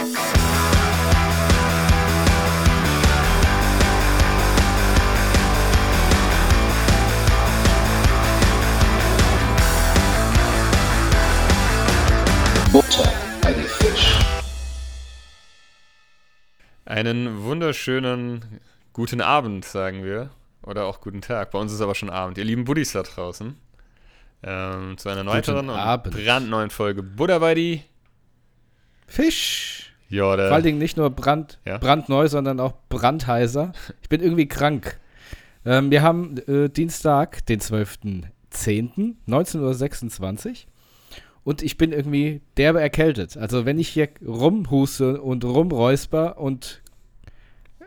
Butter bei die Fisch. Einen wunderschönen guten Abend, sagen wir. Oder auch guten Tag. Bei uns ist aber schon Abend. Ihr lieben Buddies da draußen. Ähm, zu einer weiteren und brandneuen Folge Buddha bei die Fisch. Ja, Vor allen Dingen nicht nur brand, Ja? brandneu, sondern auch brandheiser. Ich bin irgendwie krank. Ähm, wir haben äh, Dienstag, den 12.10., 19.26 Uhr. Und ich bin irgendwie derbe erkältet. Also wenn ich hier rumhuste und rumräusper und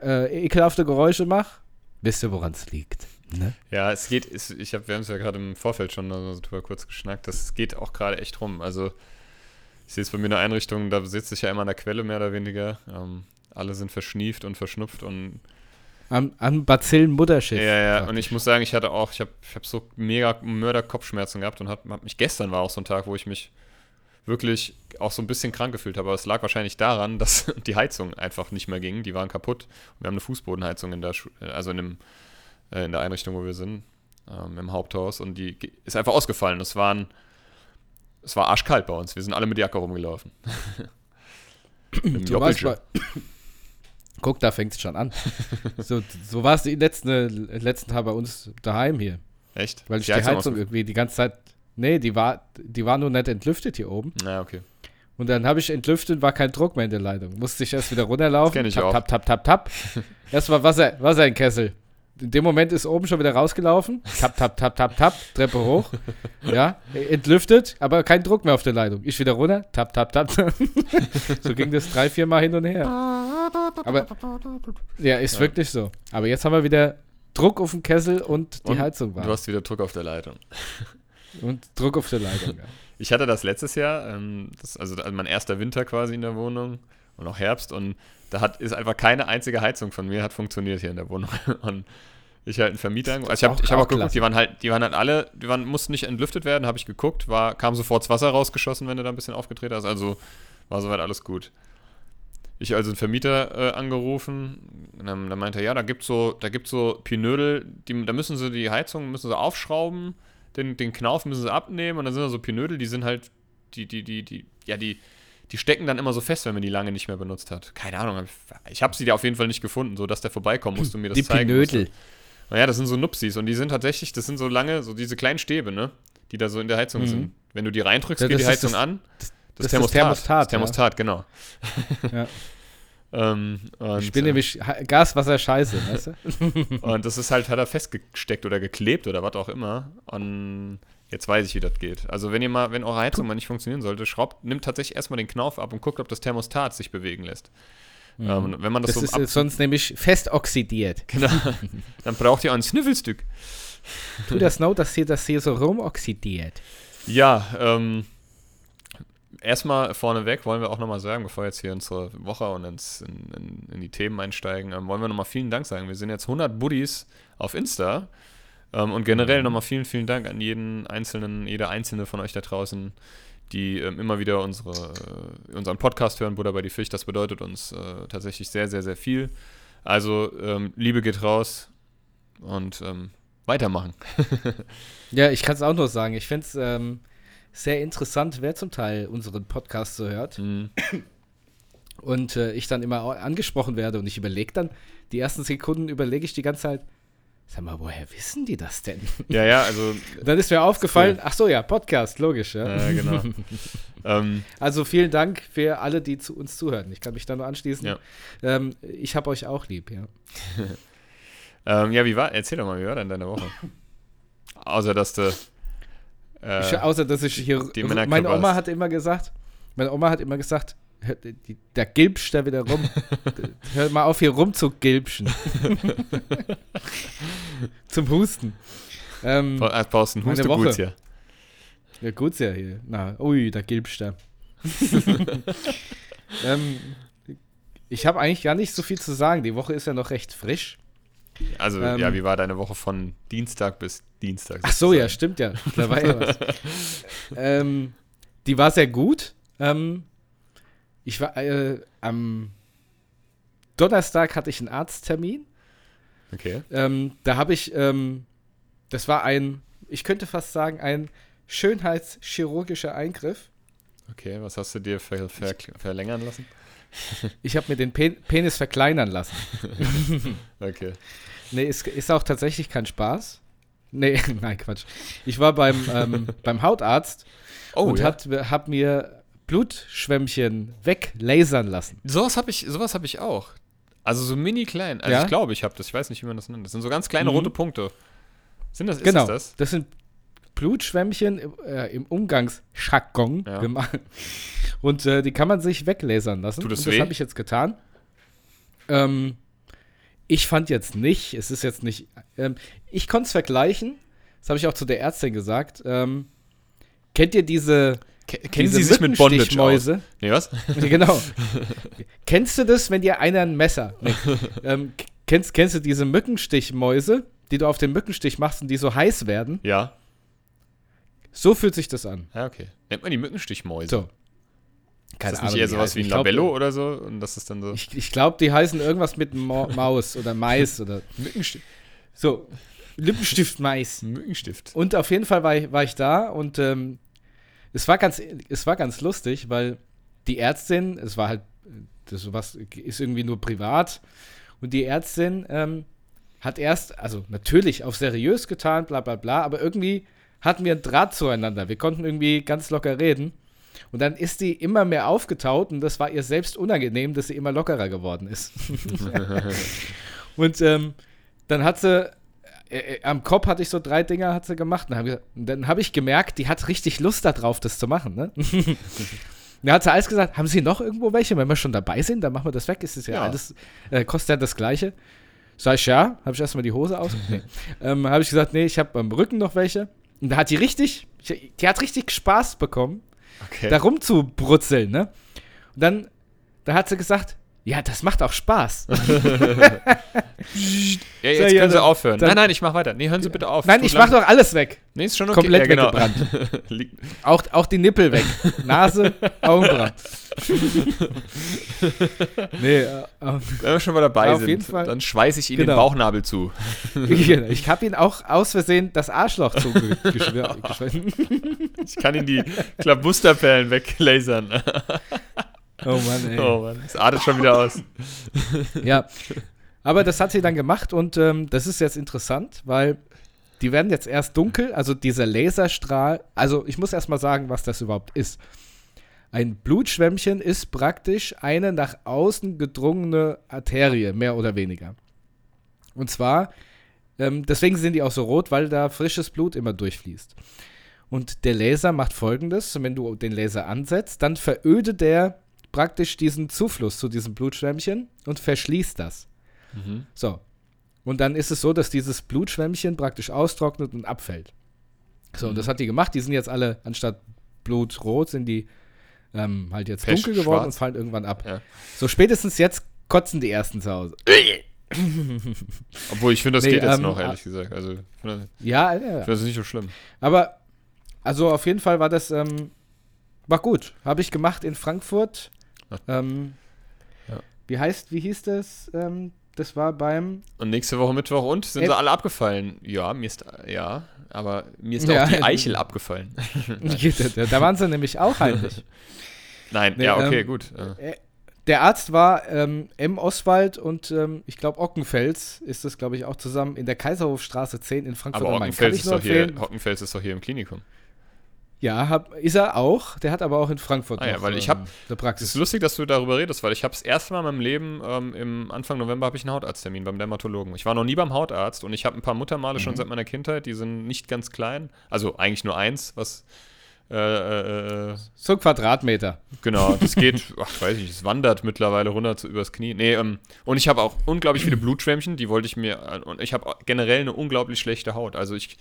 äh, ekelhafte Geräusche mache, wisst ihr, woran es liegt. Ne? Ja, es geht, es, ich hab, wir haben es ja gerade im Vorfeld schon so drüber kurz geschnackt, das geht auch gerade echt rum. Also ich sehe es bei mir in der Einrichtung, da sitze ich ja immer an der Quelle mehr oder weniger. Ähm, alle sind verschnieft und verschnupft und Am, am Bazillen-Mutterschiff. ja, ja, und praktisch. ich muss sagen, ich hatte auch, ich habe ich hab so mega Mörder-Kopfschmerzen gehabt und hab, hab mich, gestern war auch so ein Tag, wo ich mich wirklich auch so ein bisschen krank gefühlt habe, aber es lag wahrscheinlich daran, dass die Heizung einfach nicht mehr ging, die waren kaputt. Wir haben eine Fußbodenheizung in der, Schu- also in, dem, äh, in der Einrichtung, wo wir sind, ähm, im Haupthaus und die ist einfach ausgefallen. Es waren, es war arschkalt bei uns, wir sind alle mit Jacke rumgelaufen. Im So war's Joppelschiff. bei- Guck, da fängt es schon an. so, so war es die letzten, letzten Tage bei uns daheim hier. Echt? Weil ich die Heizung, irgendwie die ganze Zeit. Nee, die war, die war nur nicht entlüftet hier oben. Na, okay. Und dann habe ich entlüftet, war kein Druck mehr in der Leitung. Musste ich erst wieder runterlaufen. Das kenn ich tap, auch. tap, tap, tap, tap. Erst war Wasser, Wasser in den Kessel. In dem Moment ist oben schon wieder rausgelaufen. Tap, tap, tap, tap, tap. Treppe hoch. Ja, entlüftet, aber kein Druck mehr auf der Leitung. Ich wieder runter. Tap, tap, tap. so ging das drei, vier Mal hin und her. Aber ja, ist Ja. wirklich so. Aber jetzt haben wir wieder Druck auf dem Kessel und die Und Heizung war. Du hast wieder Druck auf der Leitung. Und Druck auf der Leitung. Ja. Ich hatte das letztes Jahr, ähm, das, also also mein erster Winter quasi in der Wohnung und auch Herbst und da hat ist einfach keine einzige Heizung von mir hat funktioniert hier in der Wohnung und ich halt einen Vermieter, ange- also ich habe hab auch auch geguckt, die waren halt, die waren halt alle, die waren mussten nicht entlüftet werden, habe ich geguckt, war kam sofort das Wasser rausgeschossen, wenn du da ein bisschen aufgedreht hast, also war soweit alles gut. Ich also einen Vermieter äh, angerufen, und dann, dann meinte er, ja, da gibt's so, da gibt's so Pinödel, die, da müssen sie die Heizung müssen sie aufschrauben, den, den Knauf müssen sie abnehmen und dann sind da so Pinödel, die sind halt, die, die, die, die, ja, die, die stecken dann immer so fest, wenn man die lange nicht mehr benutzt hat. Keine Ahnung, ich- habe sie da auf jeden Fall nicht gefunden, so dass der vorbeikommen musste und mir das Die zeigen Pinödel. musste. Naja, das sind so Nupsis und die sind tatsächlich, das sind so lange, so diese kleinen Stäbe, ne, die da so in der Heizung Mhm. sind. Wenn du die reindrückst, Ja, geht die das Heizung das- an. das ist das Thermostat, Das ja. Thermostat, genau. Ja. ähm, und, Ich bin äh, nämlich Ha- Gas, Wasser, Scheiße, weißt du? Und das ist halt, hat er festgesteckt oder geklebt oder was auch immer. Und jetzt weiß ich, wie das geht. Also wenn ihr mal, wenn eure Heizung mal nicht funktionieren sollte, schraubt, nimmt tatsächlich erstmal den Knauf ab und guckt, ob das Thermostat sich bewegen lässt. Ähm, und wenn man das, Mhm. Das so ist ab, sonst nämlich fest oxidiert. genau, dann braucht ihr ein Sniffelstück. Tu das noch, dass hier das hier so rumoxidiert. Ja, ähm, erstmal vorneweg wollen wir auch nochmal sagen, bevor wir jetzt hier unsere Woche und ins, in, in, in die Themen einsteigen, ähm, wollen wir nochmal vielen Dank sagen. Wir sind jetzt 100 Buddies auf Insta ähm, und generell Mhm. nochmal vielen, vielen Dank an jeden einzelnen, jede einzelne von euch da draußen, die ähm, immer wieder unsere, äh, unseren Podcast hören, Buddha bei die Fisch. Das bedeutet uns äh, tatsächlich sehr, sehr, sehr viel. Also ähm, Liebe geht raus und ähm, weitermachen. Ja, ich kann es auch nur sagen. Ich finde es ähm, sehr interessant, wer zum Teil unseren Podcast so hört. Mhm. Und äh, ich dann immer angesprochen werde und ich überlege dann, die ersten Sekunden überlege ich die ganze Zeit, sag mal, woher wissen die das denn? Ja, ja, also dann ist mir aufgefallen, ach so, ja, Podcast, logisch, ja. äh, genau. ähm, Also vielen Dank für alle, die zu uns zuhören. Ich kann mich da nur anschließen. Ja. Ähm, ich habe euch auch lieb, ja. Ähm, ja, wie war, erzähl doch mal, wie war denn deine Woche? Außer, dass du. Äh, Ich, außer, dass ich hier. die Meine Oma hast. hat immer gesagt, meine Oma hat immer gesagt, da gilbst da wieder rum. Hör mal auf, hier rumzugilbschen. Zum Husten. Ähm, Bra- äh, brauchst einen meine Huste Woche. gut hier. ja, gut ja hier. Na, ui, da gilbst da. ähm, ich habe eigentlich gar nicht so viel zu sagen. Die Woche ist ja noch recht frisch. Also, Ähm, ja, wie war deine Woche von Dienstag bis Dienstag? Ach so, ja, sozusagen? stimmt ja. Da war ja was. ähm, die war sehr gut. Ähm, ich war äh, am Donnerstag hatte ich einen Arzttermin. Okay. Ähm, da habe ich, ähm, das war ein, ich könnte fast sagen, ein schönheitschirurgischer Eingriff. Okay, was hast du dir ver ver verlängern lassen? Ich habe mir den Pen Penis verkleinern lassen. Okay. Nee, ist, ist auch tatsächlich kein Spaß. Nee, nein, Quatsch. Ich war beim, ähm, beim Hautarzt Oh, und ja. hat, hab mir Blutschwämmchen weglasern lassen. Sowas habe ich, sowas hab ich auch. Also so mini klein. Also Ja? ich glaube, ich habe das. Ich weiß nicht, wie man das nennt. Das sind so ganz kleine Mhm. rote Punkte. Sind das, ist genau. das das? Sind Blutschwämmchen im, äh, im Umgangsjargon Ja. gemacht. Und äh, die kann man sich weglasern lassen. Tut das und das habe ich jetzt getan. Ähm, ich fand jetzt nicht, es ist jetzt nicht, ähm, ich konnte es vergleichen, das habe ich auch zu der Ärztin gesagt. Ähm, kennt ihr diese, Kennen Sie sich mit Bondage aus? Mückenstichmäuse? Nee, was? genau. kennst du das, wenn dir einer ein Messer. Nee. ähm, kennst, kennst du diese Mückenstichmäuse, die du auf den Mückenstich machst und die so heiß werden? Ja. So fühlt sich das an. Ja, okay. Nennt man die Mückenstichmäuse? So. ist das nicht eher sowas wie ein glaub, Labello oder so? Und das ist dann so. Ich, ich glaube, die heißen irgendwas mit Mo Maus oder Mais oder Mückenstift. so. Lippenstift Mais. Mückenstift. Und auf jeden Fall war ich, war ich da und ähm, es, war ganz, es war ganz lustig, weil die Ärztin, es war halt, das was ist irgendwie nur privat und die Ärztin ähm, hat erst, also natürlich auf seriös getan, bla bla bla, aber irgendwie hatten wir einen Draht zueinander. Wir konnten irgendwie ganz locker reden. Und dann ist die immer mehr aufgetaut und das war ihr selbst unangenehm, dass sie immer lockerer geworden ist. und ähm, dann hat sie, äh, äh, am Kopf hatte ich so drei Dinger hat sie gemacht. Und, hab gesagt- und dann habe ich gemerkt, die hat richtig Lust darauf, das zu machen. Ne? Dann hat sie alles gesagt, haben Sie noch irgendwo welche? Wenn wir schon dabei sind, dann machen wir das weg. Ist es ja, Ja. alles, äh, kostet ja das Gleiche. Sag ich ja, habe ich erstmal die Hose aus. Nee. ähm, habe ich gesagt, nee, ich habe am Rücken noch welche. Und da hat die richtig, die hat richtig Spaß bekommen, Okay. da rumzubrutzeln, ne? Und dann, da hat sie gesagt, ja, das macht auch Spaß. ja, jetzt So, ja, können Sie dann- aufhören. dann- nein, nein, ich mach weiter. Nee, hören Sie bitte auf. Nein, ich mach lang- doch alles weg. Nee, ist schon okay. komplett ja, genau. weggebrannt. Auch, auch die Nippel weg. Nase, Augenbrauen. nee, äh, äh, Wenn wir schon mal dabei Auf sind, jeden Fall. dann schweiße ich Ihnen den Genau. Bauchnabel zu. genau. ich habe ihn auch aus Versehen das Arschloch zugeschwitten. Ich kann Ihnen die Klabusterperlen weglasern. Oh Mann, ey. Oh Mann, das artet schon wieder aus. Ja. Aber das hat sie dann gemacht und ähm, das ist jetzt interessant, weil die werden jetzt erst dunkel, also dieser Laserstrahl. Also ich muss erst mal sagen, was das überhaupt ist. Ein Blutschwämmchen ist praktisch eine nach außen gedrungene Arterie, mehr oder weniger. Und zwar, ähm, deswegen sind die auch so rot, weil da frisches Blut immer durchfließt. Und der Laser macht folgendes: Wenn du den Laser ansetzt, dann verödet der praktisch diesen Zufluss zu diesem Blutschwämmchen und verschließt das. Mhm. So. Und dann ist es so, dass dieses Blutschwämmchen praktisch austrocknet und abfällt. So, und Mhm. das hat die gemacht. Die sind jetzt alle, anstatt blutrot, sind die ähm, halt jetzt Pech, dunkel geworden schwarz. und fallen irgendwann ab. Ja. So, spätestens jetzt kotzen die ersten zu Hause. Obwohl, ich finde, das Nee, geht jetzt ähm, noch, ah- ehrlich gesagt. Also, finde Ja, ja, ich ja. finde das nicht so schlimm. Aber, also auf jeden Fall war das, ähm, war gut. Habe ich gemacht in Frankfurt. Ähm, Ja. Wie heißt, wie hieß das? Ähm, das war beim Und nächste Woche Mittwoch und? Sind Äh, sie alle abgefallen? Ja, mir ist, ja, aber mir ist Ja. auch die Eichel abgefallen. da, da waren sie nämlich auch heimlich. Nein, Nee, ja, okay, ähm, gut. Äh, Der Arzt war ähm, M. Oswald und ähm, ich glaube Ockenfels ist das, glaube ich, auch zusammen in der Kaiserhofstraße 10 in Frankfurt Aber am Main. Hockenfels ist, doch hier. Hockenfels ist doch hier im Klinikum. Ja, hab, ist er auch. Der hat aber auch in Frankfurt Ah ja, weil ich ähm, hab- eine Es ist Praxis. lustig, dass du darüber redest, weil ich habe das erste Mal in meinem Leben ähm, im Anfang November habe ich einen Hautarzttermin beim Dermatologen. Ich war noch nie beim Hautarzt und ich habe ein paar Muttermale schon Mhm. seit meiner Kindheit, die sind nicht ganz klein, also eigentlich nur eins, was äh, äh, äh, So Quadratmeter. genau, das geht, ach, weiß ich, es wandert mittlerweile runter zu übers Knie. Nee, ähm, und ich habe auch unglaublich viele Blutschwämmchen, die wollte ich mir und ich habe generell eine unglaublich schlechte Haut. Also ich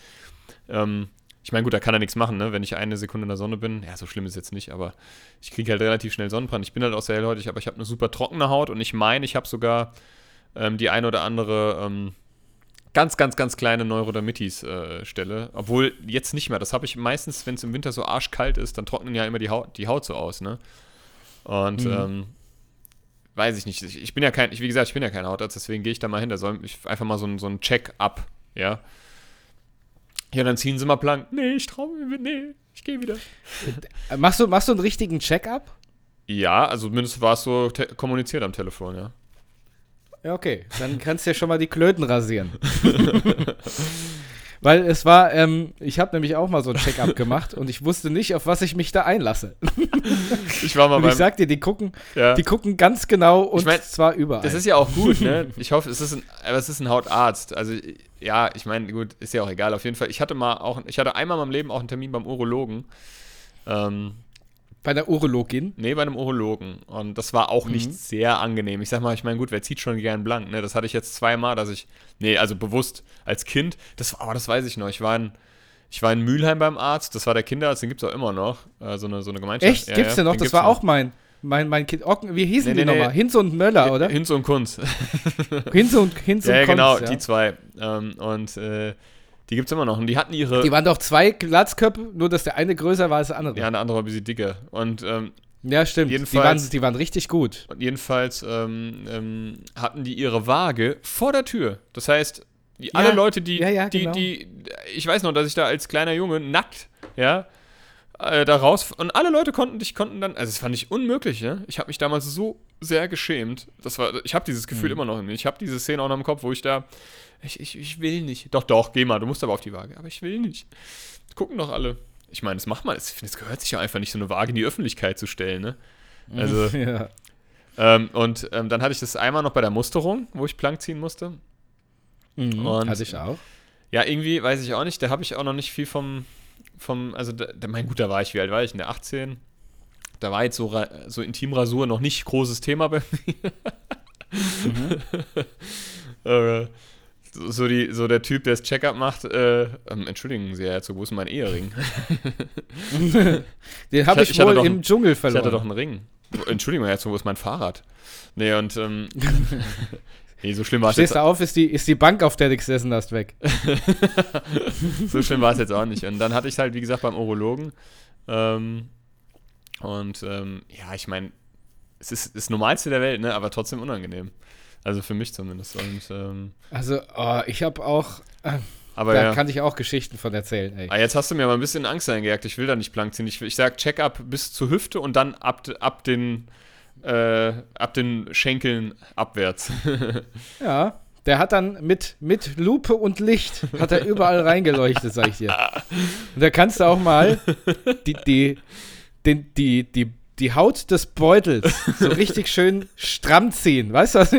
ähm, ich meine, gut, da kann er nichts machen, ne? wenn ich eine Sekunde in der Sonne bin. Ja, so schlimm ist es jetzt nicht, aber ich kriege halt relativ schnell Sonnenbrand. Ich bin halt auch sehr hellhäutig, aber ich habe eine super trockene Haut und ich meine, ich habe sogar ähm, die eine oder andere ähm, ganz, ganz, ganz kleine Neurodermitis-Stelle. Obwohl jetzt nicht mehr. Das habe ich meistens, wenn es im Winter so arschkalt ist, dann trocknen ja immer die Haut, die Haut so aus, ne? Und Mhm. ähm, weiß ich nicht. Ich, ich bin ja kein, ich, wie gesagt, ich bin ja kein Hautarzt, deswegen gehe ich da mal hin. Da soll ich einfach mal so ein, so ein Check-up, ja. Ja, dann ziehen sie mal blank. Nee, ich traue mir, nee, ich gehe wieder. Äh, Machst du, machst du einen richtigen Check-up? Ja, also zumindest war es so kommuniziert am Telefon, ja. Ja, okay. Dann kannst du ja schon mal die Klöten rasieren. Weil es war, ähm, ich habe nämlich auch mal so ein Check-up gemacht und ich wusste nicht, auf was ich mich da einlasse. Ich war mal Und ich beim, sag dir, die gucken, ja. die gucken ganz genau und Ich mein, zwar überall. Das ist ja auch gut, ne? Ich hoffe, es ist ein, aber es ist ein Hautarzt. Also ja, ich meine, gut, ist ja auch egal. Auf jeden Fall. Ich hatte mal auch, ich hatte einmal in meinem Leben auch einen Termin beim Urologen. Ähm, Bei der Urologin. nee, bei einem Urologen. Und das war auch nicht Mhm. sehr angenehm. Ich sag mal, ich meine, gut, wer zieht schon gern blank, ne? Das hatte ich jetzt zweimal, dass ich, nee, also bewusst als Kind, das, oh, das weiß ich noch. Ich war in, ich war in Mülheim beim Arzt, das war der Kinderarzt, den gibt es auch immer noch. Äh, so, eine, so eine Gemeinschaft. Echt? Ja, Gibt's ja, denn noch? den Das war noch. auch mein, mein, mein Kind. Ocken, wie hießen Nee, die nee, nee. nochmal? Hinz und Möller, oder? Hinz und Kunz. Hinz und, Hinz Ja, und ja, genau, die zwei. Ähm, und äh, die gibt es immer noch. Und die hatten ihre. Die waren doch zwei Glatzköpfe, nur dass der eine größer war als der andere. ja, eine andere war ein bisschen dicker. Und, ähm, Ja, stimmt. Die Jedenfalls- waren, die waren richtig gut. und jedenfalls ähm, ähm, hatten die ihre Waage vor der Tür. Das heißt, die, Ja, alle Leute, die, ja, ja, die, genau. die, ich weiß noch, dass ich da als kleiner Junge nackt, ja, äh, da raus und alle Leute konnten dich konnten dann, also das fand ich unmöglich, ne? Ich habe mich damals so sehr geschämt. Das war, ich habe dieses Gefühl Mhm. immer noch in mir. Ich habe diese Szene auch noch im Kopf, wo ich da, ich, ich, ich will nicht. Doch, doch, geh mal, du musst aber auf die Waage. Aber ich will nicht. Gucken doch alle. Ich meine, das macht man. Es gehört sich ja einfach nicht, so eine Waage in die Öffentlichkeit zu stellen, ne? Also, ja. ähm, und ähm, dann hatte ich das einmal noch bei der Musterung, wo ich plank ziehen musste. Mhm, Und- hatte ich auch. Ja, irgendwie weiß ich auch nicht, da habe ich auch noch nicht viel vom, vom also da, mein gut, da war ich, wie alt war ich? In der 18? Da war jetzt so, so Intimrasur noch nicht großes Thema bei mir. äh, so, die, so der Typ, der das Checkup macht, äh, ähm, entschuldigen Sie, Herr Herzog, wo ist mein Ehering? Den habe Ich- ich, ich wohl im Dschungel Ich verloren. hatte doch einen Ring. Entschuldigung, Herr Herzog, wo ist mein Fahrrad? Nee, und ähm, nee, so schlimm war es jetzt Stehst du auf, ist die, ist die Bank, auf der du gesessen hast, weg. so schlimm war es jetzt auch nicht. Und dann hatte ich halt, wie gesagt, beim Urologen. Ähm, und ähm, ja, ich meine, es ist das Normalste der Welt, ne? aber trotzdem unangenehm. Also für mich zumindest. Und, ähm, Also, oh, ich habe auch, äh, aber da ja. kann ich auch Geschichten von erzählen, ey. Ah, jetzt hast du mir aber ein bisschen Angst eingejagt. Ich will da nicht blank ziehen. Ich, ich sag Check-up bis zur Hüfte und dann ab, ab den äh, ab den Schenkeln abwärts. Ja, der hat dann mit, mit Lupe und Licht, hat er überall reingeleuchtet, sag ich dir. Und da kannst du auch mal die, die, den, die, die, die Haut des Beutels so richtig schön stramm ziehen. Weißt du was?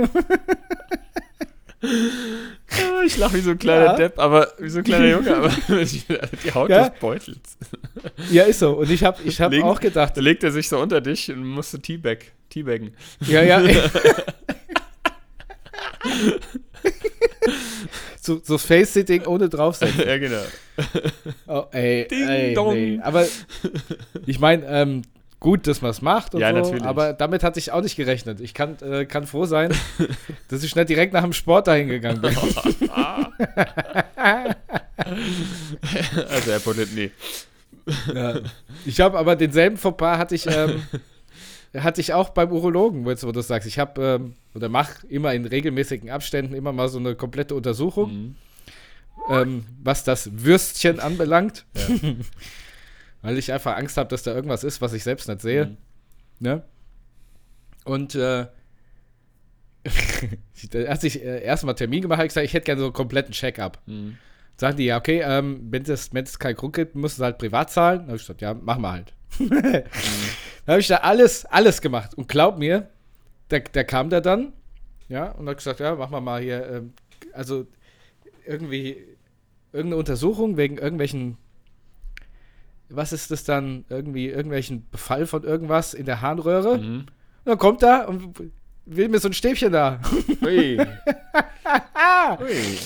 ich lache wie so ein kleiner Ja. Depp, aber wie so ein kleiner Junge, aber die Haut Ja. des Beutels. Ja, ist so. Und ich habe ich hab auch gedacht, Da legt er sich so unter dich und musste Teabag, Teabaggen. ja, ja. so, so Face-Sitting ohne draufsetzen. ja, genau. Oh, ey, Ding ey, dong. nee. Aber ich meine, ähm, gut, dass man es macht und Ja, so, natürlich. aber damit hatte ich auch nicht gerechnet. Ich kann, äh, kann froh sein, dass ich nicht direkt nach dem Sport dahin gegangen bin. Also, Herr Pollet, nee. ja. Ich habe aber denselben Fauxpas hatte ich, ähm, hatte ich auch beim Urologen, jetzt, wo du sagst. Ich habe ähm, oder mache immer in regelmäßigen Abständen immer mal so eine komplette Untersuchung, Mhm. ähm, was das Würstchen anbelangt. Ja. Weil ich einfach Angst habe, dass da irgendwas ist, was ich selbst nicht sehe. Mhm. Ne? Und äh, als ich äh, erstmal Termin gemacht habe, ich gesagt, ich hätte gerne so einen kompletten Check-up. Mhm. Sagen die, ja, okay, ähm, wenn es wenn es keinen Grund gibt, musst du halt privat zahlen. Dann habe ich gesagt, ja, machen wir halt. Dann habe ich da alles, alles gemacht. Und glaub mir, da, da kam der dann, ja, und hat gesagt, ja, machen wir mal hier, ähm, also irgendwie irgendeine Untersuchung wegen irgendwelchen, was ist das dann, irgendwie irgendwelchen Befall von irgendwas in der Harnröhre. Mhm. dann kommt er und will mir so ein Stäbchen da. Ui. Ui.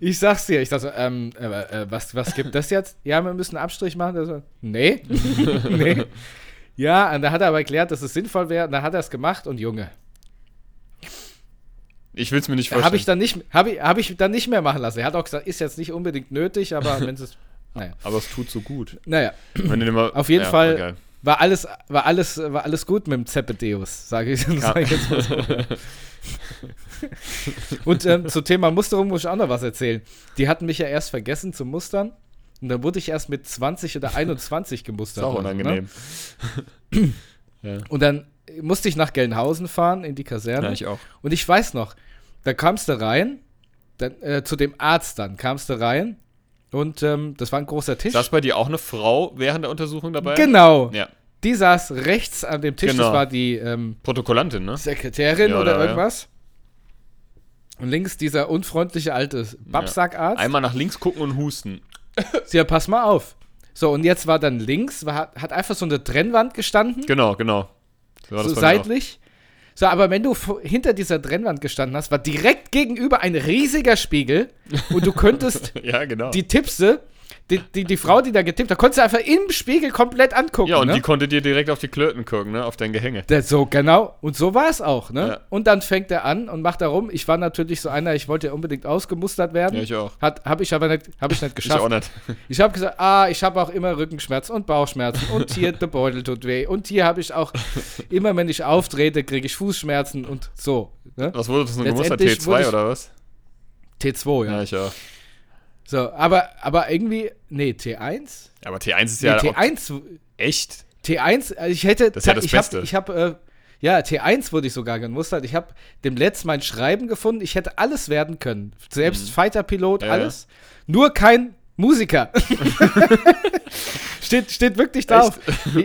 Ich sag's dir, ich sag so, ähm, äh, äh, was, was gibt das jetzt? Ja, wir müssen einen Abstrich machen. Der so, nee. nee. Ja, und da hat er aber erklärt, dass es sinnvoll wäre. Und dann hat er es gemacht und Junge. Ich will es mir nicht Habe vorstellen. ich, dann nicht- hab ich, hab ich dann nicht mehr machen lassen. Er hat auch gesagt, ist jetzt nicht unbedingt nötig, aber wenn es. Naja. aber es tut so gut. naja, mal, Auf jeden ja, Fall- Geil. war alles, war alles, war alles gut mit dem Zepedeus, sage ich, sag ich jetzt mal so. Und ähm, zum Thema Musterung muss ich auch noch was erzählen. Die hatten mich ja erst vergessen zu mustern. Und dann wurde ich erst mit 20 oder 21 gemustert. Ist auch so, ne? unangenehm. Und dann musste ich nach Gelnhausen fahren in die Kaserne. Ja, ich auch. Und ich weiß noch, da kamst du rein, dann, äh, zu dem Arzt dann kamst du rein und ähm, das war ein großer Tisch. Saß bei dir auch eine Frau während der Untersuchung dabei? genau. Ja. Die saß rechts an dem Tisch, Genau. das war die ähm, Protokollantin, ne? Sekretärin Ja, oder ja, ja. irgendwas. Und links dieser unfreundliche alte Babsackarzt. Einmal nach links gucken und husten. Ja, pass mal auf. So, und jetzt war dann links, war, hat- einfach so eine Trennwand gestanden, Genau, genau. So seitlich. So, aber wenn du hinter dieser Trennwand gestanden hast, war direkt gegenüber ein riesiger Spiegel und du könntest Ja, genau. die Tippse, die, die, die Frau, die da getippt hat, konntest du einfach im Spiegel komplett angucken. ja, und ne? die konnte dir direkt auf die Klöten gucken, ne? Auf dein Gehänge. Der, so, genau. Und so war es auch, ne? Ja. Und dann fängt er an und macht da rum. Ich war natürlich so einer, ich wollte ja unbedingt ausgemustert werden. Ja, ich auch. Hat, habe ich aber nicht, hab ich nicht Ich geschafft. auch nicht. Ich habe gesagt, ah, ich habe auch immer Rückenschmerzen und Bauchschmerzen und hier der Beutel tut weh und hier habe ich auch immer, wenn ich auftrete, kriege ich Fußschmerzen und so. Ne? Was wurde das denn gemustert? Letztendlich wurde T2 ich- oder was? T2, ja. Ja, ich auch. So, aber, aber irgendwie, nee, T1? Ja, aber T1 ist Nee, ja auch T1, echt. T1, also ich hätte, Das ist ja das ich Beste. habe, ich habe, äh, ja, T1 wurde ich sogar gemustert. Ich habe dem Letzt mein Schreiben gefunden. Ich hätte alles werden können. Selbst Fighter-Pilot, Mhm. Ja, alles. Nur kein Musiker. steht, steht wirklich drauf.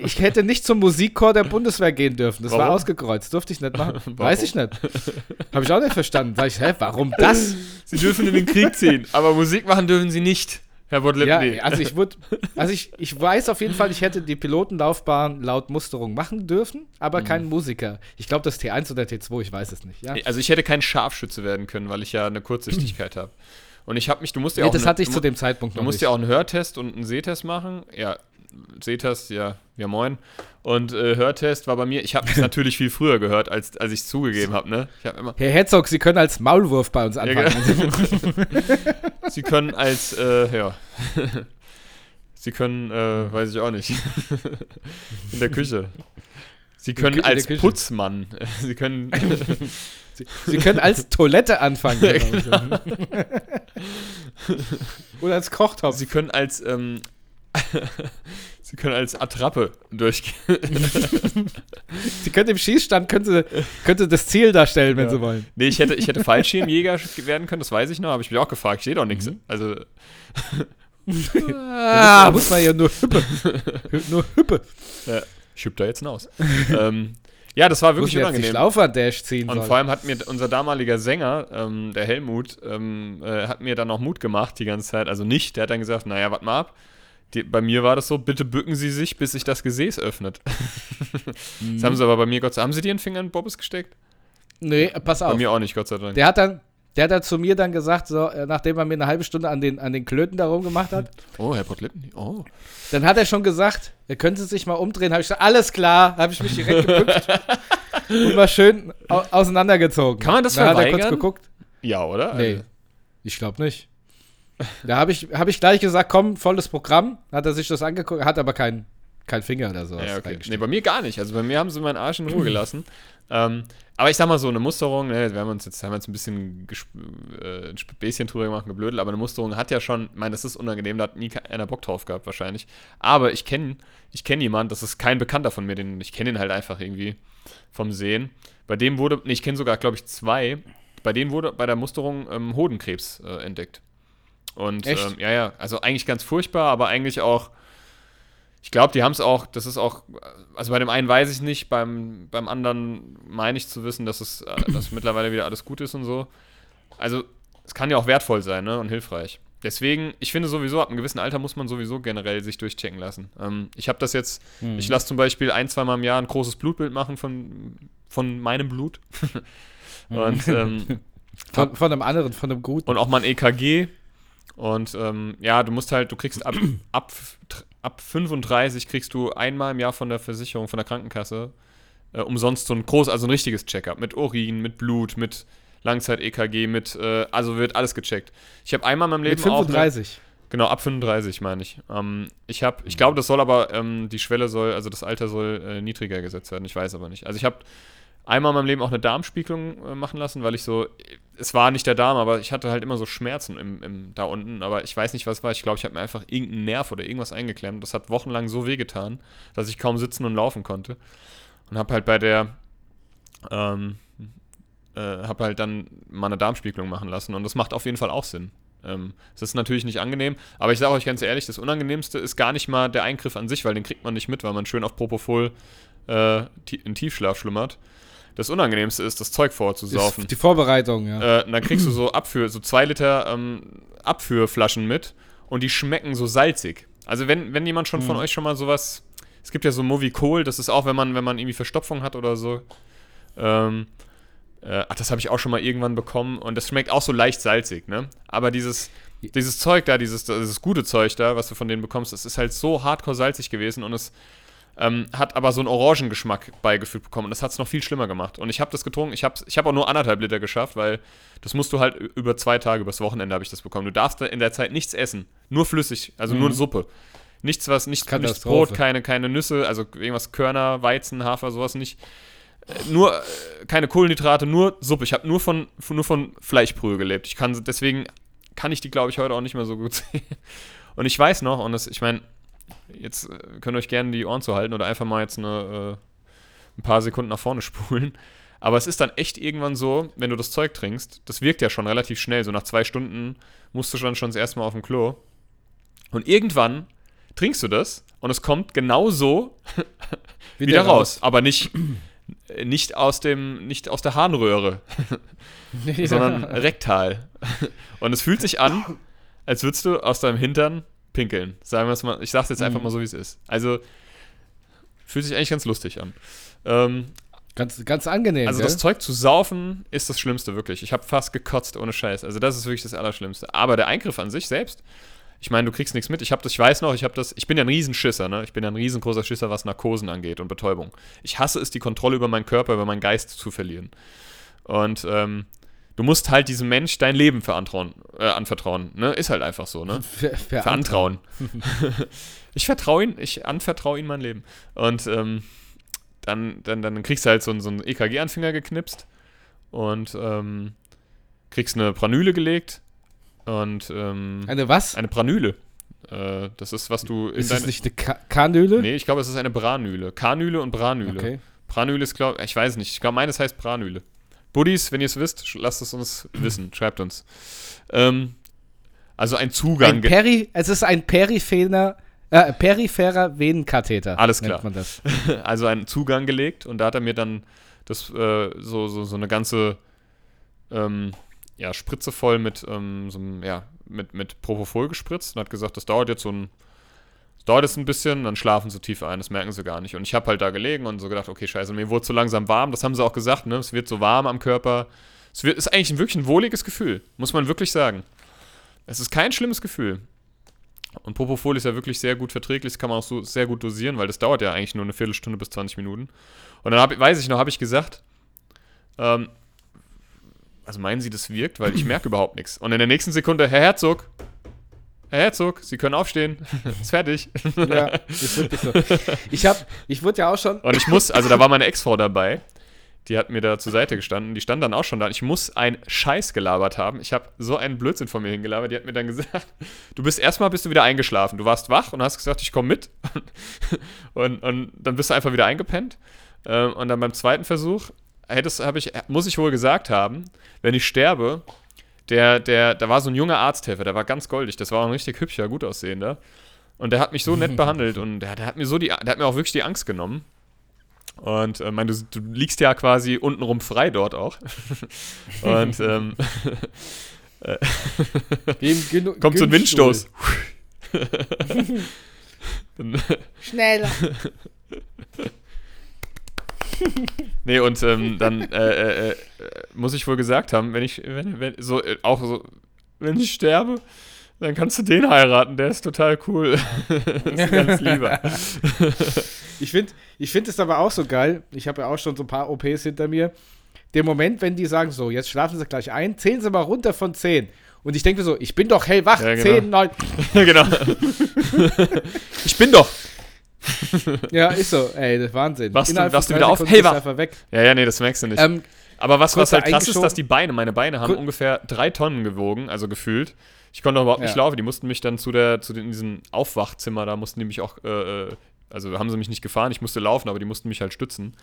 Ich hätte nicht zum Musikchor der Bundeswehr gehen dürfen. Das war Warum? ausgekreuzt. Durfte ich nicht machen. Warum? Weiß ich nicht. Habe ich auch nicht verstanden. Sag ich, hä, warum das? Sie dürfen in den Krieg ziehen, aber Musik machen dürfen sie nicht, Herr Botlip. Ja, nee. also ich wurde, also ich, ich weiß auf jeden Fall, ich hätte die Pilotenlaufbahn laut Musterung machen dürfen, aber Mhm. kein Musiker. Ich glaube, das T1 oder T2, ich weiß es nicht. Ja? Also ich hätte kein Scharfschütze werden können, weil ich ja eine Kurzsichtigkeit habe. Und ich habe mich, du musst ja Nee, auch das hatte ich du zu dem Zeitpunkt Du noch musst nicht. ja auch einen Hörtest und einen Sehtest machen. Ja, Sehtest, ja, ja moin. Und äh, Hörtest war bei mir, ich habe es natürlich viel früher gehört, als, als ich es zugegeben habe, ne? Ich habe immer, Herr Herzog, Sie können als Maulwurf bei uns Ja, anfangen. sie können als, äh, ja, sie können, äh, weiß ich auch nicht, in der Küche. Sie können als. Putzmann, sie können, Sie, Sie können als Toilette anfangen. genau. Oder als Kochtopf. sie können als, ähm, sie können als Attrappe durchgehen. Sie können im Schießstand können Sie das Ziel darstellen, wenn Ja. Sie wollen. Nee, ich hätte, ich hätte Fallschirmjäger werden können, das weiß ich noch, habe ich mich auch gefragt, steht doch nichts. Also, Da muss man ja nur Hüppe. Hü- nur Hüppe. ich hüb da jetzt hinaus. ähm, ja, das war wirklich unangenehm. Schlaufer-Dash ziehen Und soll. vor allem hat mir unser damaliger Sänger, ähm, der Helmut, ähm, äh, hat mir dann auch Mut gemacht die ganze Zeit. Also nicht, der hat dann gesagt, naja, warte mal ab. Die, bei mir war das so, bitte bücken Sie sich, bis sich das Gesäß öffnet. Mhm. Das haben sie aber bei mir, Gott sei Dank, haben Sie dir einen Finger in Bobbes gesteckt? Nee, pass Bei auf. mir auch nicht, Gott sei Dank. Der hat dann, der hat dann zu mir dann gesagt, so, äh, nachdem er mir eine halbe Stunde an den, an den Klöten da rumgemacht hat, oh, Herr Pottlippen, oh. dann hat er schon gesagt, er könnte sich mal umdrehen. Habe ich gesagt, alles klar, habe ich mich direkt gebückt und mal schön au auseinandergezogen. Kann man das dann hat er kurz verweigern? geguckt. Ja, oder? Nee, Also, ich glaube nicht. Da habe ich, hab ich gleich gesagt, komm, volles Programm. Hat er sich das angeguckt, hat aber keinen kein Finger oder so. Ja, okay. Nee, bei mir gar nicht. Also bei mir haben sie meinen Arsch in Ruhe gelassen. ähm, aber ich sag mal so, eine Musterung, ne, wir haben uns jetzt, haben wir jetzt ein bisschen äh, ein Späßchen drüber gemacht, geblödelt, aber eine Musterung hat ja schon, ich meine, das ist unangenehm, da hat nie einer Bock drauf gehabt wahrscheinlich. Aber ich kenne ich kenn jemanden, das ist kein Bekannter von mir, den, ich kenne ihn halt einfach irgendwie vom Sehen. Bei dem wurde, nee, ich kenne sogar, glaube ich, zwei, bei denen wurde bei der Musterung ähm, Hodenkrebs äh, entdeckt. Und Echt? Ähm, ja, ja, also eigentlich ganz furchtbar, aber eigentlich auch ich glaube, die haben es auch, das ist auch, also bei dem einen weiß ich nicht, beim, beim anderen meine ich zu wissen, dass es äh, dass mittlerweile wieder alles gut ist und so. Also, es kann ja auch wertvoll sein, ne, und hilfreich. Deswegen, ich finde sowieso, ab einem gewissen Alter muss man sowieso generell sich durchchecken lassen. Ähm, ich habe das jetzt, Hm. ich lasse zum Beispiel ein, zweimal im Jahr ein großes Blutbild machen von, von meinem Blut. und, ähm, Von, von einem anderen, von einem guten. und auch mal ein EKG. Und ähm, ja, du musst halt, du kriegst ab, ab, ab 35 kriegst du einmal im Jahr von der Versicherung, von der Krankenkasse äh, umsonst so ein groß, also ein richtiges Checkup mit Urin, mit Blut, mit Langzeit-EKG, mit, äh, also wird alles gecheckt. Ich habe einmal in meinem Leben Mit auch. 35. Eine, Genau, ab 35 meine ich. Ähm, ich habe, ich glaube, das soll aber, ähm, die Schwelle soll, also das Alter soll äh, niedriger gesetzt werden. Ich weiß aber nicht. Also ich habe einmal in meinem Leben auch eine Darmspiegelung äh, machen lassen, weil ich so, es war nicht der Darm, aber ich hatte halt immer so Schmerzen im, im, da unten. Aber ich weiß nicht, was war. Ich glaube, ich habe mir einfach irgendeinen Nerv oder irgendwas eingeklemmt. Das hat wochenlang so wehgetan, dass ich kaum sitzen und laufen konnte. Und habe halt bei der, ähm, äh, habe halt dann mal eine Darmspiegelung machen lassen. Und das macht auf jeden Fall auch Sinn. Ähm, es ist natürlich nicht angenehm, aber ich sage euch ganz ehrlich, das Unangenehmste ist gar nicht mal der Eingriff an sich, weil den kriegt man nicht mit, weil man schön auf Propofol äh, in Tiefschlaf schlummert. Das Unangenehmste ist, das Zeug vorzusaufen. Die Vorbereitung, ja. Äh, dann kriegst du so Abführ, so zwei Liter ähm, Abführflaschen mit und die schmecken so salzig. Also wenn, wenn jemand schon mhm. von euch schon mal sowas, es gibt ja so Movicol, das ist auch, wenn man, wenn man irgendwie Verstopfung hat oder so. Ähm, äh, ach, das habe ich auch schon mal irgendwann bekommen und das schmeckt auch so leicht salzig, ne? Aber dieses, dieses Zeug da, dieses, dieses gute Zeug da, was du von denen bekommst, das ist halt so hardcore salzig gewesen und es ähm, hat aber so einen Orangengeschmack beigefügt bekommen und das hat es noch viel schlimmer gemacht. Und ich habe das getrunken, ich habe ich hab auch nur anderthalb Liter geschafft, weil das musst du halt über zwei Tage, übers Wochenende habe ich das bekommen. Du darfst in der Zeit nichts essen, nur flüssig, also mhm. nur Suppe. Nichts, was, nicht, nichts Brot, keine, keine Nüsse, also irgendwas Körner, Weizen, Hafer, sowas nicht nur äh, keine Kohlenhydrate, nur Suppe. Ich habe nur von, nur von Fleischbrühe gelebt. Ich kann deswegen kann ich die, glaube ich, heute auch nicht mehr so gut sehen. Und ich weiß noch, und das, ich meine, jetzt äh, könnt ihr euch gerne die Ohren zu halten oder einfach mal jetzt eine, äh, ein paar Sekunden nach vorne spulen. Aber es ist dann echt irgendwann so, wenn du das Zeug trinkst, das wirkt ja schon relativ schnell. So nach zwei Stunden musst du schon, schon das erste Mal auf dem Klo. Und irgendwann trinkst du das und es kommt genau so wieder, wieder raus. raus. Aber nicht nicht aus dem, nicht aus der Harnröhre, ja. sondern rektal. Und es fühlt sich an, als würdest du aus deinem Hintern pinkeln. Sagen wir es mal, ich sag's jetzt einfach mhm. mal so, wie es ist. Also, fühlt sich eigentlich ganz lustig an. Ähm, ganz, ganz angenehm. Also, gell? das Zeug zu saufen ist das Schlimmste, wirklich. Ich habe fast gekotzt, ohne Scheiß. Also, das ist wirklich das Allerschlimmste. Aber der Eingriff an sich selbst, ich meine, du kriegst nichts mit. Ich habe das, ich weiß noch, ich habe das, ich bin ja ein Riesenschisser, ne? Ich bin ja ein riesengroßer Schisser, was Narkosen angeht und Betäubung. Ich hasse es, die Kontrolle über meinen Körper, über meinen Geist zu verlieren. Und ähm, du musst halt diesem Mensch dein Leben verantrauen, äh, anvertrauen, ne? Ist halt einfach so, ne? Ver verantrauen. ich vertraue ihn, ich anvertraue ihm mein Leben. Und ähm, dann, dann, dann kriegst du halt so, so einen EKG-Anfänger geknipst und ähm, kriegst eine Pranüle gelegt und, ähm, eine was? Eine Pranüle. Äh, das ist, was du Ist das nicht eine Ka Kanüle? Nee, ich glaube, es ist eine Branüle. Kanüle und Branüle. Okay. Pranüle ist, glaube ich, weiß nicht. Ich glaube, meines heißt Branüle. Buddies, wenn ihr es wisst, lasst es uns wissen. Schreibt uns. Ähm, also ein Zugang. Ein Peri es ist ein peripherer, äh, peripherer Venenkatheter. Alles klar. also einen Zugang gelegt und da hat er mir dann das äh, so, so, so eine ganze ähm, ja, Spritze voll mit, ähm, so einem, ja, mit, mit Propofol gespritzt und hat gesagt, das dauert jetzt so ein, dauert jetzt ein bisschen, dann schlafen sie tief ein, das merken sie gar nicht. Und ich habe halt da gelegen und so gedacht, okay, scheiße, mir wurde so langsam warm, das haben sie auch gesagt, ne? Es wird so warm am Körper. Es wird, ist eigentlich wirklich ein wohliges Gefühl, muss man wirklich sagen. Es ist kein schlimmes Gefühl. Und Propofol ist ja wirklich sehr gut verträglich, das kann man auch so sehr gut dosieren, weil das dauert ja eigentlich nur eine Viertelstunde bis 20 Minuten. Und dann hab, weiß ich noch, habe ich gesagt, ähm, also meinen Sie, das wirkt? Weil ich merke überhaupt nichts. Und in der nächsten Sekunde, Herr Herzog, Herr Herzog, Sie können aufstehen. ist fertig. Ja, ist wirklich so. Ich hab, ich wurde ja auch schon. Und ich muss, also da war meine Ex-Frau dabei. Die hat mir da zur Seite gestanden. Die stand dann auch schon da. Ich muss einen Scheiß gelabert haben. Ich habe so einen Blödsinn von mir hingelabert. Die hat mir dann gesagt, du bist erstmal bist du wieder eingeschlafen. Du warst wach und hast gesagt, ich komme mit. Und, und dann bist du einfach wieder eingepennt. Ähm, und dann beim zweiten Versuch hättest, ich, muss ich wohl gesagt haben, wenn ich sterbe, der, der, da war so ein junger Arzthelfer, der war ganz goldig, das war auch ein richtig hübscher, gut aussehender. Und der hat mich so nett behandelt und der, der, hat mir so die, der hat mir auch wirklich die Angst genommen. Und äh, mein, du, du, liegst ja quasi untenrum frei dort auch. und ähm, äh, kommt so ein Windstoß. Schneller. nee, und ähm, dann äh, äh, äh, muss ich wohl gesagt haben, wenn ich, wenn, wenn, so, äh, auch so, wenn ich sterbe, dann kannst du den heiraten, der ist total cool. das ist ganz lieber. ich finde ich find es aber auch so geil. Ich habe ja auch schon so ein paar OPs hinter mir. Der Moment, wenn die sagen, so, jetzt schlafen sie gleich ein, zählen sie mal runter von 10. Und ich denke mir so, ich bin doch hellwach, Ja, genau. 10, 9. genau. ich bin doch. Ja, ist so, ey, das ist Wahnsinn. Wachst du- Innerhalb du wieder auf? Er einfach weg. Ja, ja, nee, das merkst du nicht. Ähm, Aber was, was halt krass ist, dass die Beine, meine Beine haben Kur- ungefähr drei Tonnen gewogen, also gefühlt. Ich konnte auch überhaupt nicht Ja. laufen. Die mussten mich dann zu der, zu den, diesem Aufwachzimmer, da mussten die mich auch, äh, äh, also haben sie mich nicht gefahren, ich musste laufen, aber die mussten mich halt stützen.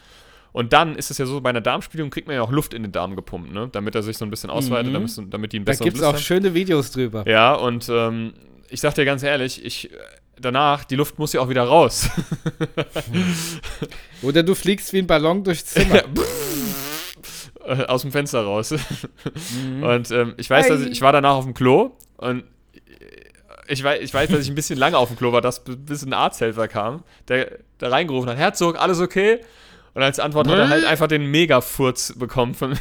Und dann ist es ja so, bei einer Darmspiegelung kriegt man ja auch Luft in den Darm gepumpt, ne? Damit er sich so ein bisschen ausweitet, Mhm. damit, damit die einen da besseren gibt es auch haben. schöne Videos drüber. Ja, und ähm, ich sag dir ganz ehrlich, ich danach, die Luft muss ja auch wieder raus. Oder du fliegst wie ein Ballon durchs Zimmer. äh, aus dem Fenster raus. Mhm. Und ähm, ich weiß, dass ich, ich war danach auf dem Klo und ich weiß, ich weiß, dass ich ein bisschen lange auf dem Klo war, dass bis ein Arzthelfer kam, der da reingerufen hat, Herzog, alles okay? Und als Antwort hat er halt einfach den Megafurz bekommen. Von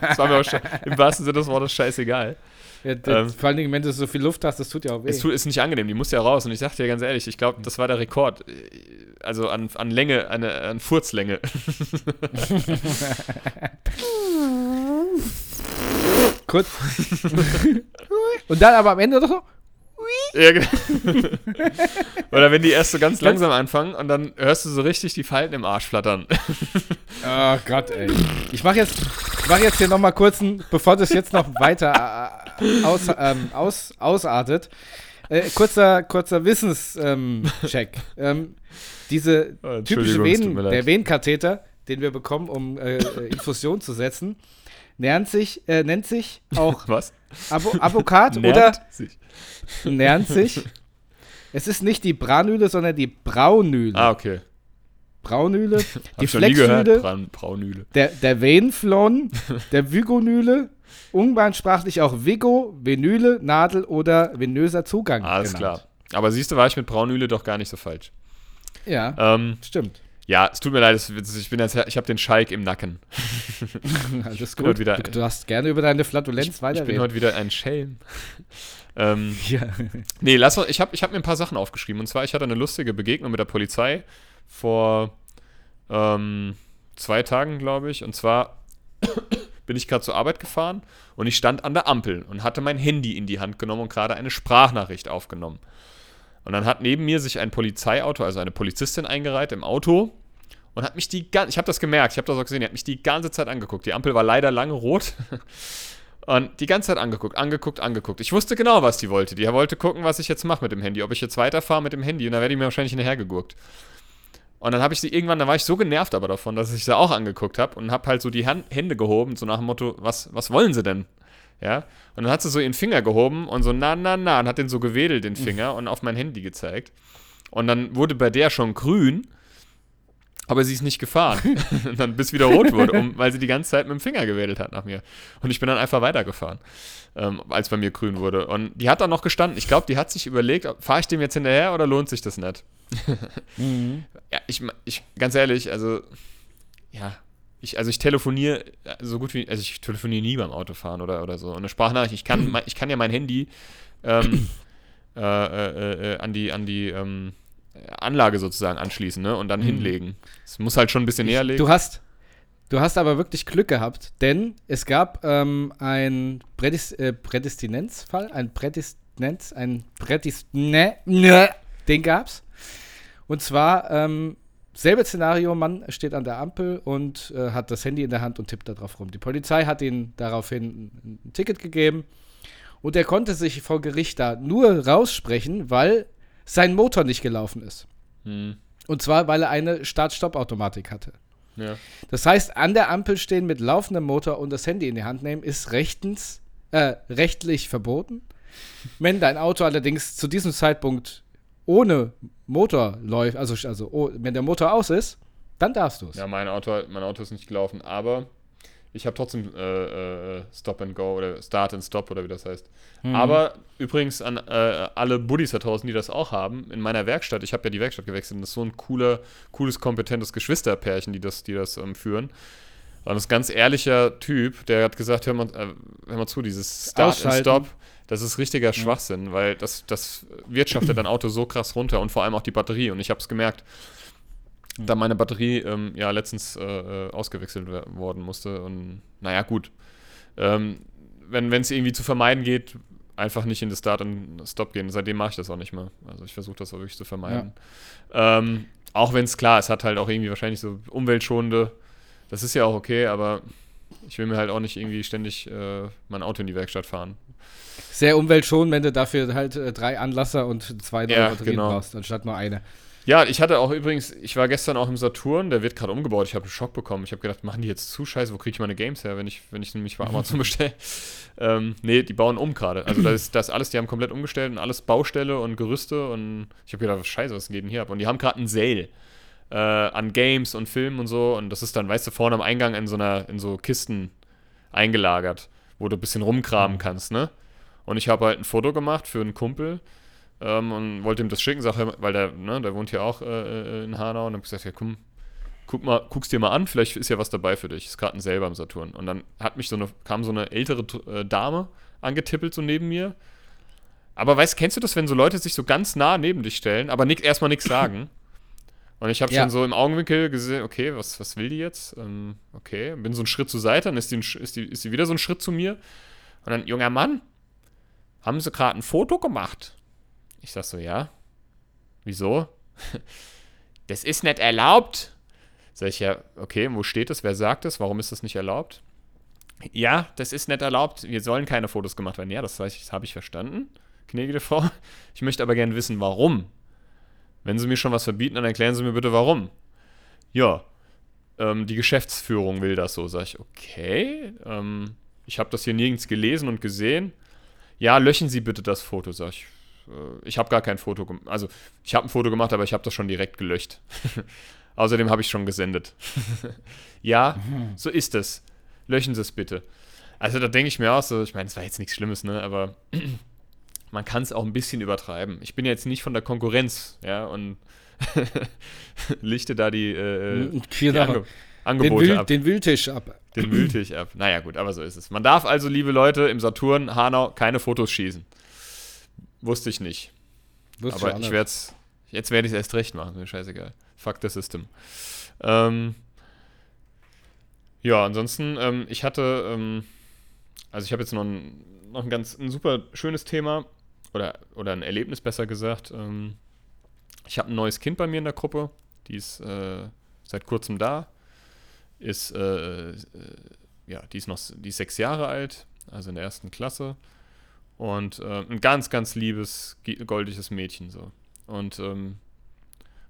das war mir auch sche- im wahrsten Sinne des Wortes scheißegal. Ja, das, ähm, vor allen Dingen, wenn du so viel Luft hast, das tut ja auch weh. Es tut, ist nicht angenehm, die muss ja raus. Und ich sag dir ganz ehrlich, ich glaube, das war der Rekord. Also an, an Länge, eine, an Furzlänge. Kurz. Und dann aber am Ende doch so. Ja, genau. Oder wenn die erst so ganz langsam anfangen und dann hörst du so richtig die Falten im Arsch flattern. Oh Gott, ey. Ich mach jetzt, ich mach jetzt hier nochmal kurz bevor das jetzt noch weiter äh, aus, ähm, aus, ausartet. Äh, kurzer, kurzer Wissenscheck. Ähm, ähm, diese Oh, typische Venen, der Venenkatheter, den wir bekommen, um äh, äh, Infusion zu setzen, nennt sich, äh, nennt sich auch Was? Abo Avocat oder sich. nennt sich. Es ist nicht die Branüle, sondern die Braunüle. Ah, okay. Braunüle, die. Flexnüle, Braun, Braunüle. der, der Venenflon, der Vygonüle, umgangssprachlich auch Vigo, Venüle, Nadel oder venöser Zugang. Alles genannt. klar. Aber siehst du, war ich mit Braunüle doch gar nicht so falsch. Ja, Ähm, stimmt. Ja, es tut mir leid, ich bin jetzt, ich habe den Schalk im Nacken. Alles bin gut. wieder- du, darfst gerne über deine Flatulenz Ich bin weiterreden. heute wieder ein Schelm. ähm, ja. Nee, lass uns, ich habe ich hab mir ein paar Sachen aufgeschrieben. Und zwar, ich hatte eine lustige Begegnung mit der Polizei vor ähm, zwei Tagen, glaube ich. Und zwar bin ich gerade zur Arbeit gefahren und ich stand an der Ampel und hatte mein Handy in die Hand genommen und gerade eine Sprachnachricht aufgenommen. Und dann hat neben mir sich ein Polizeiauto, also eine Polizistin eingereiht im Auto und hat mich die ganze, ich habe das gemerkt, ich habe das auch gesehen, die hat mich die ganze Zeit angeguckt. Die Ampel war leider lange rot. Und die ganze Zeit angeguckt, angeguckt, angeguckt. Ich wusste genau, was die wollte. Die wollte gucken, was ich jetzt mache mit dem Handy. Ob ich jetzt weiterfahre mit dem Handy. Und da werde ich mir wahrscheinlich hinterhergegurkt. Und dann habe ich sie irgendwann, da war ich so genervt aber davon, dass ich sie auch angeguckt habe und habe halt so die Hände gehoben, so nach dem Motto, was, was wollen sie denn? Ja. Und dann hat sie so ihren Finger gehoben und so, na, na, na, und hat den so gewedelt, den Finger, und auf mein Handy gezeigt. Und dann wurde bei der schon grün, aber sie ist nicht gefahren. und dann bis wieder rot wurde, um, weil sie die ganze Zeit mit dem Finger gewedelt hat nach mir. Und ich bin dann einfach weitergefahren, ähm, als bei mir grün wurde. Und die hat dann noch gestanden. Ich glaube, die hat sich überlegt, fahre ich dem jetzt hinterher oder lohnt sich das nicht? Mhm. Ja, ich, ich, ganz ehrlich, also, ja, ich, also ich telefoniere so gut wie, also ich telefoniere nie beim Autofahren oder, oder so. Und eine Sprachnachricht, ich kann, ich kann ja mein Handy ähm, äh, äh, äh, an die, an die ähm, Anlage sozusagen anschließen, ne? Und dann hinlegen. Es muss halt schon ein bisschen näher legen. Du hast, du hast aber wirklich Glück gehabt, denn es gab ähm, ein Prädis äh, Prädestinenzfall, ein Prädestinenz, ein Prädestinenz, ne, den gab's. Und zwar ähm, selbe Szenario, Mann steht an der Ampel und äh, hat das Handy in der Hand und tippt da drauf rum. Die Polizei hat ihm daraufhin ein, Ticket gegeben und er konnte sich vor Gericht da nur raussprechen, weil sein Motor nicht gelaufen ist. Hm, Und zwar, weil er eine Start-Stopp-Automatik hatte. ja. Das heißt, an der Ampel stehen mit laufendem Motor und das Handy in die Hand nehmen, ist rechtens, äh, rechtlich verboten. Wenn dein Auto allerdings zu diesem Zeitpunkt ohne Motor läuft, also, also oh, wenn der Motor aus ist, dann darfst du es. ja, mein Auto, mein Auto ist nicht gelaufen, aber ich habe trotzdem äh, äh, Stop and Go oder Start and Stop oder wie das heißt. Mhm. Aber übrigens an äh, alle Buddies da draußen, die das auch haben, in meiner Werkstatt, ich habe ja die Werkstatt gewechselt, und das ist so ein cooler, cooles, kompetentes Geschwisterpärchen, die das, die das ähm, führen. Und das ist ein ganz ehrlicher Typ, der hat gesagt, hör mal, äh, hör mal zu, dieses Start and. Stop, das ist richtiger Schwachsinn, weil das, das wirtschaftet dein Auto so krass runter und vor allem auch die Batterie. Und ich habe es gemerkt, da meine Batterie ähm, ja letztens äh, äh, ausgewechselt worden musste. Und naja, gut. Ähm, wenn es irgendwie zu vermeiden geht, einfach nicht in das Start und Stop gehen. Seitdem mache ich das auch nicht mehr. Also ich versuche das auch wirklich zu vermeiden. Ja. Ähm, auch wenn es klar, es hat halt auch irgendwie wahrscheinlich so umweltschonende, das ist ja auch okay, aber ich will mir halt auch nicht irgendwie ständig äh, mein Auto in die Werkstatt fahren. Sehr umweltschonend, wenn du dafür halt äh, drei Anlasser und zwei neue Ja, Batterien genau. brauchst, anstatt nur eine. Ja, ich hatte auch übrigens, ich war gestern auch im Saturn, der wird gerade umgebaut. Ich habe einen Schock bekommen. Ich habe gedacht, machen die jetzt zu scheiße, wo kriege ich meine Games her, wenn ich, wenn ich nämlich bei Amazon bestelle? ähm, nee, die bauen um gerade. Also das ist das alles, die haben komplett umgestellt und alles Baustelle und Gerüste und ich habe gedacht, scheiße, was geht denn hier ab? Und die haben gerade einen Sale äh, an Games und Filmen und so und das ist dann, weißt du, vorne am Eingang in so einer, in so Kisten eingelagert, wo du ein bisschen rumkramen kannst, ne? Und ich habe halt ein Foto gemacht für einen Kumpel ähm, und wollte ihm das schicken, sag, weil der, ne, der wohnt hier auch äh, in Hanau und hab gesagt, ja komm, guck mal, guck's dir mal an, vielleicht ist ja was dabei für dich. Ist gerade ein selber im Saturn. Und dann hat mich so eine, kam so eine ältere äh, Dame angetippelt so neben mir. Aber weißt, kennst du das, wenn so Leute sich so ganz nah neben dich stellen, aber erstmal nichts sagen? Und ich habe Ja. schon so im Augenwinkel gesehen, okay, was, was will die jetzt? Ähm, okay, bin so einen Schritt zur Seite, dann ist die, Sch- ist, die, ist die wieder so einen Schritt zu mir. Und dann, junger Mann, haben Sie gerade ein Foto gemacht? Ich sag so, ja. Wieso? Das ist nicht erlaubt. Sag ich ja, okay, wo steht das? Wer sagt das? Warum ist das nicht erlaubt? Ja, das ist nicht erlaubt. Wir sollen keine Fotos gemacht werden. Ja, das, das habe ich verstanden, gnädige Frau. Ich möchte aber gerne wissen, warum. Wenn Sie mir schon was verbieten, dann erklären Sie mir bitte, warum. Ja, ähm, die Geschäftsführung will das so. Sag ich, okay, ähm, ich habe das hier nirgends gelesen und gesehen. Ja, löschen Sie bitte das Foto, sag ich. Äh, ich habe gar kein Foto gemacht. Also, ich habe ein Foto gemacht, aber ich habe das schon direkt gelöscht. Außerdem habe ich schon gesendet. ja, so ist es. Löschen Sie es bitte. Also, da denke ich mir auch so, ich meine, es war jetzt nichts Schlimmes, ne, aber man kann es auch ein bisschen übertreiben. Ich bin jetzt nicht von der Konkurrenz, ja, und lichte da die, äh, die. Ange den, Angebote Wild, ab. den Wildtisch ab. Den Wühltisch ab. Naja, gut, aber so ist es. Man darf also, liebe Leute, im Saturn, Hanau, keine Fotos schießen. Wusste ich nicht. Wusste aber ich werde es, jetzt werde ich es erst recht machen. Mir scheißegal. Fuck the system. Ähm, ja, ansonsten, ähm, ich hatte, ähm, also ich habe jetzt noch ein, noch ein ganz, ein super schönes Thema oder, oder ein Erlebnis besser gesagt. Ähm, ich habe ein neues Kind bei mir in der Gruppe. Die ist äh, seit kurzem da. Ist, äh, äh, ja, die ist noch, die ist sechs Jahre alt, also in der ersten Klasse. Und äh, ein ganz, ganz liebes, goldiges Mädchen so. Und ähm,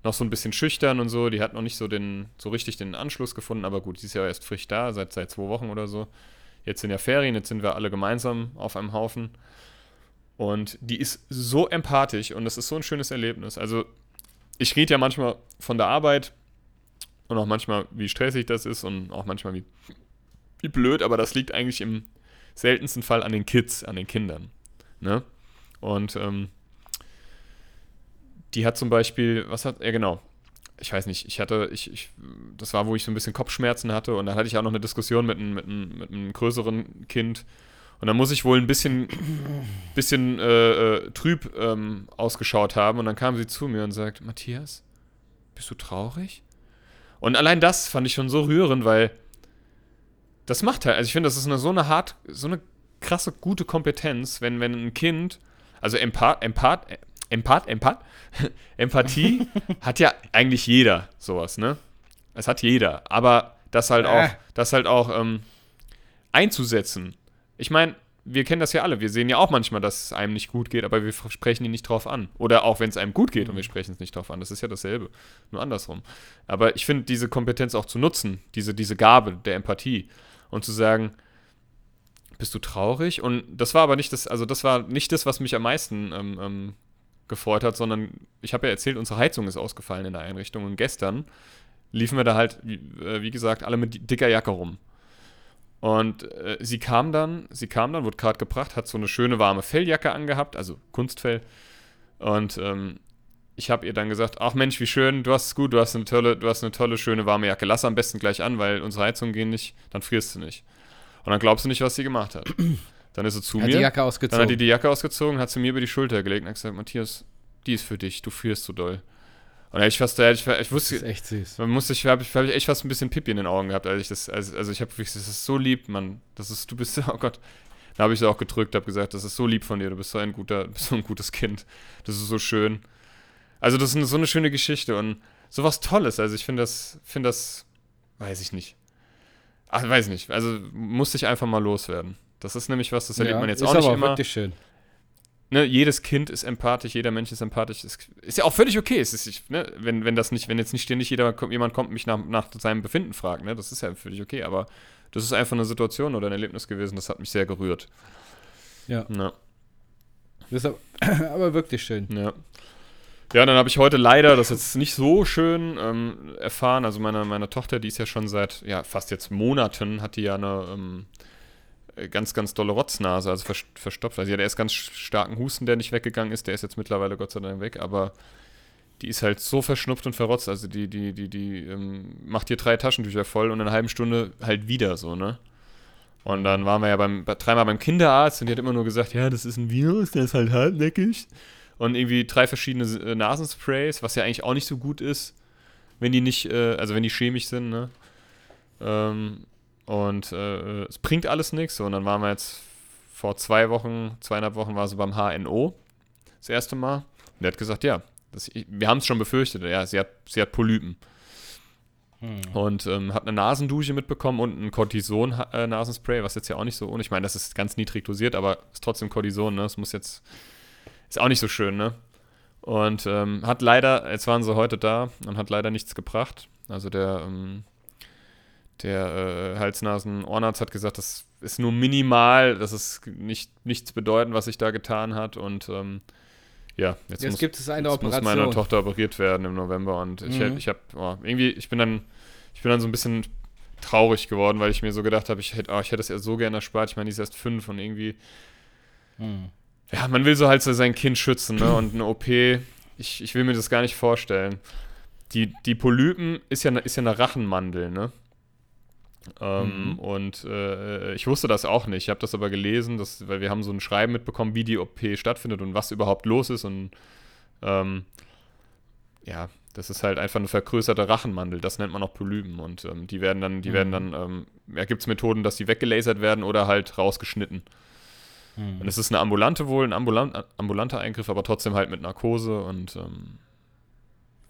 noch so ein bisschen schüchtern und so. Die hat noch nicht so den, so richtig den Anschluss gefunden, aber gut, sie ist ja erst frisch da, seit, seit zwei Wochen oder so. Jetzt sind ja Ferien, jetzt sind wir alle gemeinsam auf einem Haufen. Und die ist so empathisch und das ist so ein schönes Erlebnis. Also, ich rede ja manchmal von der Arbeit und auch manchmal, wie stressig das ist und auch manchmal, wie, wie blöd, aber das liegt eigentlich im seltensten Fall an den Kids, an den Kindern. Ne? Und ähm, die hat zum Beispiel, was hat, ja genau, ich weiß nicht, ich hatte, ich, ich, das war, wo ich so ein bisschen Kopfschmerzen hatte und dann hatte ich auch noch eine Diskussion mit einem, mit mit einem größeren Kind und dann muss ich wohl ein bisschen, bisschen äh, äh, trüb ähm, ausgeschaut haben und dann kam sie zu mir und sagt, Matthias, bist du traurig? Und allein das fand ich schon so rührend, weil das macht halt, also ich finde, das ist eine, so eine hart, so eine krasse, gute Kompetenz, wenn, wenn ein Kind, also Empath, Empath, Empath, Empath, Empathie hat ja eigentlich jeder sowas, ne? Es hat jeder, aber das halt auch, Äh. das halt auch ähm, einzusetzen. Ich meine, wir kennen das ja alle. Wir sehen ja auch manchmal, dass es einem nicht gut geht, aber wir sprechen ihn nicht drauf an. Oder auch wenn es einem gut geht und wir sprechen es nicht drauf an. Das ist ja dasselbe. Nur andersrum. Aber ich finde, diese Kompetenz auch zu nutzen, diese, diese Gabe der Empathie und zu sagen, bist du traurig? Und das war aber nicht das, also das war nicht das, was mich am meisten ähm, ähm, gefreut hat, sondern ich habe ja erzählt, unsere Heizung ist ausgefallen in der Einrichtung und gestern liefen wir da halt, wie, äh, wie gesagt, alle mit dicker Jacke rum. Und äh, sie kam dann, sie kam dann, wurde gerade gebracht, hat so eine schöne warme Felljacke angehabt, also Kunstfell. Und ähm, ich habe ihr dann gesagt, ach Mensch, wie schön, du hast es gut, du hast eine tolle, du hast eine tolle, schöne warme Jacke. Lass am besten gleich an, weil unsere Heizungen gehen nicht, dann frierst du nicht. Und dann glaubst du nicht, was sie gemacht hat. Dann ist sie zu Hat mir. die Jacke Dann ausgezogen. hat die die Jacke ausgezogen, hat sie mir über die Schulter gelegt und hat gesagt, Matthias, die ist für dich, du frierst so doll. Und da ich fast, da ich, ich das wusste, ist echt süß. man musste, ich habe hab ich echt fast ein bisschen Pipi in den Augen gehabt, als ich das, also, also ich habe wirklich, das ist so lieb, Mann, das ist, du bist, oh Gott. Dann habe ich sie auch gedrückt, habe gesagt, das ist so lieb von dir, du bist so ein guter, bist so ein gutes Kind. Das ist so schön. Also das ist so eine schöne Geschichte und sowas Tolles. Also ich finde das, finde das, weiß ich nicht. Ach, weiß nicht. Also musste ich einfach mal loswerden. Das ist nämlich was, das erlebt ja, man jetzt ist auch nicht aber immer. wirklich schön. Ne, jedes Kind ist empathisch, jeder Mensch ist empathisch. Ist, ist ja auch völlig okay. Es ist, ne, wenn, wenn das nicht, wenn jetzt nicht ständig jeder, jemand kommt, mich nach, nach seinem Befinden fragt, ne, das ist ja völlig okay. Aber das ist einfach eine Situation oder ein Erlebnis gewesen, das hat mich sehr gerührt. Ja. Ja. Das ist aber, aber wirklich schön. Ja. Ja, dann habe ich heute leider, das ist jetzt nicht so schön ähm, erfahren, also meine, meine Tochter, die ist ja schon seit, ja, fast jetzt Monaten, hat die ja eine ähm, ganz, ganz dolle Rotznase, also vers verstopft. Also sie hat erst ganz starken Husten, der nicht weggegangen ist, der ist jetzt mittlerweile Gott sei Dank weg, aber die ist halt so verschnupft und verrotzt, also die, die, die, die ähm, macht hier drei Taschentücher voll und in einer halben Stunde halt wieder so, ne? Und dann waren wir ja beim, dreimal beim Kinderarzt und die hat immer nur gesagt, ja, das ist ein Virus, der ist halt hartnäckig und irgendwie drei verschiedene äh, Nasensprays, was ja eigentlich auch nicht so gut ist, wenn die nicht, äh, also wenn die chemisch sind, ne? Ähm, und äh, es bringt alles nichts. Und dann waren wir jetzt vor zwei Wochen, zweieinhalb Wochen war sie beim HNO das erste Mal. Und der hat gesagt, ja, das, wir haben es schon befürchtet, ja, sie hat, sie hat Polypen. Hm. Und ähm, hat eine Nasendusche mitbekommen und ein Cortison-Nasenspray, was jetzt ja auch nicht so ohne. Ich meine, das ist ganz niedrig dosiert, aber ist trotzdem Cortison, ne? Das muss jetzt ist auch nicht so schön, ne? Und ähm, hat leider, jetzt waren sie heute da und hat leider nichts gebracht. Also der, ähm, der äh, Hals-Nasen-Ohrenarzt hat gesagt, das ist nur minimal, das ist nicht, nichts bedeuten, was sich da getan hat. Und ähm, ja, jetzt, jetzt muss, gibt es eine jetzt Operation. muss meine Tochter operiert werden im November. Und ich, mhm. ich habe oh, irgendwie, ich bin dann, ich bin dann so ein bisschen traurig geworden, weil ich mir so gedacht habe, ich hätte, oh, ich hätte es ja so gerne erspart. Ich meine, die ist erst fünf und irgendwie. Mhm ja, man will so halt so sein Kind schützen, ne? Und eine OP, ich, ich will mir das gar nicht vorstellen. Die, die Polypen ist ja, ist ja eine Rachenmandel, ne? Ähm, mhm. Und äh, ich wusste das auch nicht. Ich habe das aber gelesen, dass, weil wir haben so ein Schreiben mitbekommen, wie die OP stattfindet und was überhaupt los ist. Und ähm, ja, das ist halt einfach eine vergrößerte Rachenmandel. Das nennt man auch Polypen. Und ähm, die werden dann, die mhm. werden dann, ähm, ja, gibt es Methoden, dass die weggelasert werden oder halt rausgeschnitten. Mhm. Und es ist eine ambulante wohl, ein ambulant, ambulanter Eingriff, aber trotzdem halt mit Narkose und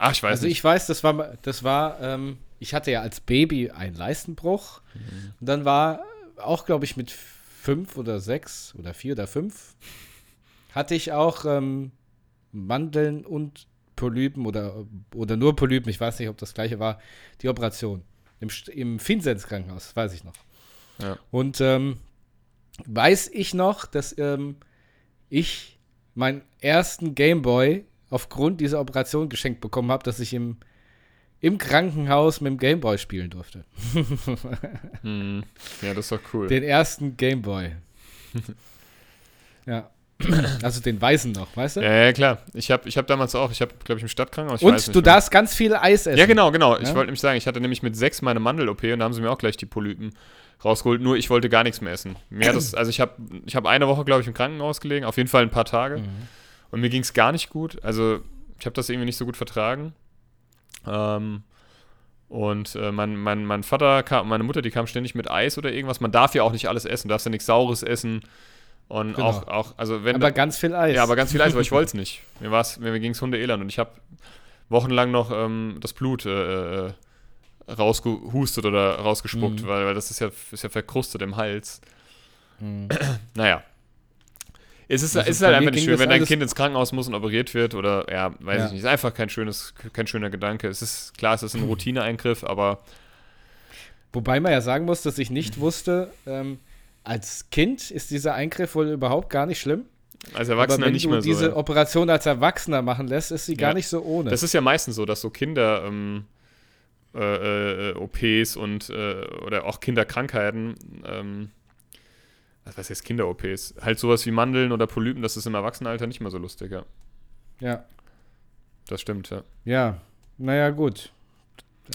Ach, ich weiß Also nicht. ich weiß, das war, das war, ähm, ich hatte ja als Baby einen Leistenbruch. Mhm. Und dann war auch, glaube ich, mit fünf oder sechs oder vier oder fünf hatte ich auch ähm, Mandeln und Polypen oder, oder nur Polypen, ich weiß nicht, ob das gleiche war, die Operation. Im, im Finsens-Krankenhaus, weiß ich noch. Ja. Und ähm, weiß ich noch, dass ähm, ich meinen ersten Gameboy aufgrund dieser Operation geschenkt bekommen habe, dass ich im, im Krankenhaus mit dem Gameboy spielen durfte. hm. Ja, das ist doch cool. Den ersten Gameboy. ja. Also den weißen noch, weißt du? Ja, ja klar. Ich habe ich hab damals auch, ich habe, glaube ich, im Stadtkrankenhaus. Und du mehr. darfst ganz viel Eis essen. Ja, genau, genau. Ja? Ich wollte nämlich sagen, ich hatte nämlich mit sechs meine Mandel-OP und da haben sie mir auch gleich die Polypen rausgeholt. Nur ich wollte gar nichts mehr essen. Mehr das, also ich habe ich hab eine Woche, glaube ich, im Krankenhaus gelegen, auf jeden Fall ein paar Tage. Mhm. Und mir ging es gar nicht gut. Also ich habe das irgendwie nicht so gut vertragen. Ähm, und äh, mein, mein, mein Vater kam, meine Mutter, die kam ständig mit Eis oder irgendwas. Man darf ja auch nicht alles essen, du darfst ja nichts Saures essen. Und genau. auch, auch, also wenn. Aber da, ganz viel Eis. Ja, aber ganz viel Eis, aber ich wollte es nicht. Mir, mir ging es Hundeelend und ich habe wochenlang noch ähm, das Blut äh, äh rausgehustet oder rausgespuckt, mhm. weil, weil das ist ja, ist ja verkrustet im Hals. Mhm. naja. Es ist, also es ist halt einfach nicht schön, wenn dein Kind ins Krankenhaus muss und operiert wird oder, ja, weiß ja. ich nicht. Ist einfach kein schönes, kein schöner Gedanke. Es ist, klar, es ist ein Routineeingriff, aber. Wobei man ja sagen muss, dass ich nicht wusste, ähm, als Kind ist dieser Eingriff wohl überhaupt gar nicht schlimm. Als Erwachsener nicht mehr so. Wenn du diese Operation als Erwachsener machen lässt, ist sie ja. gar nicht so ohne. Das ist ja meistens so, dass so Kinder ähm, äh, äh, OPs und äh, oder auch Kinderkrankheiten, ähm, was heißt Kinder-OPs? Halt sowas wie Mandeln oder Polypen, das ist im Erwachsenenalter nicht mehr so lustig, ja. Ja. Das stimmt, ja. Ja, naja, gut.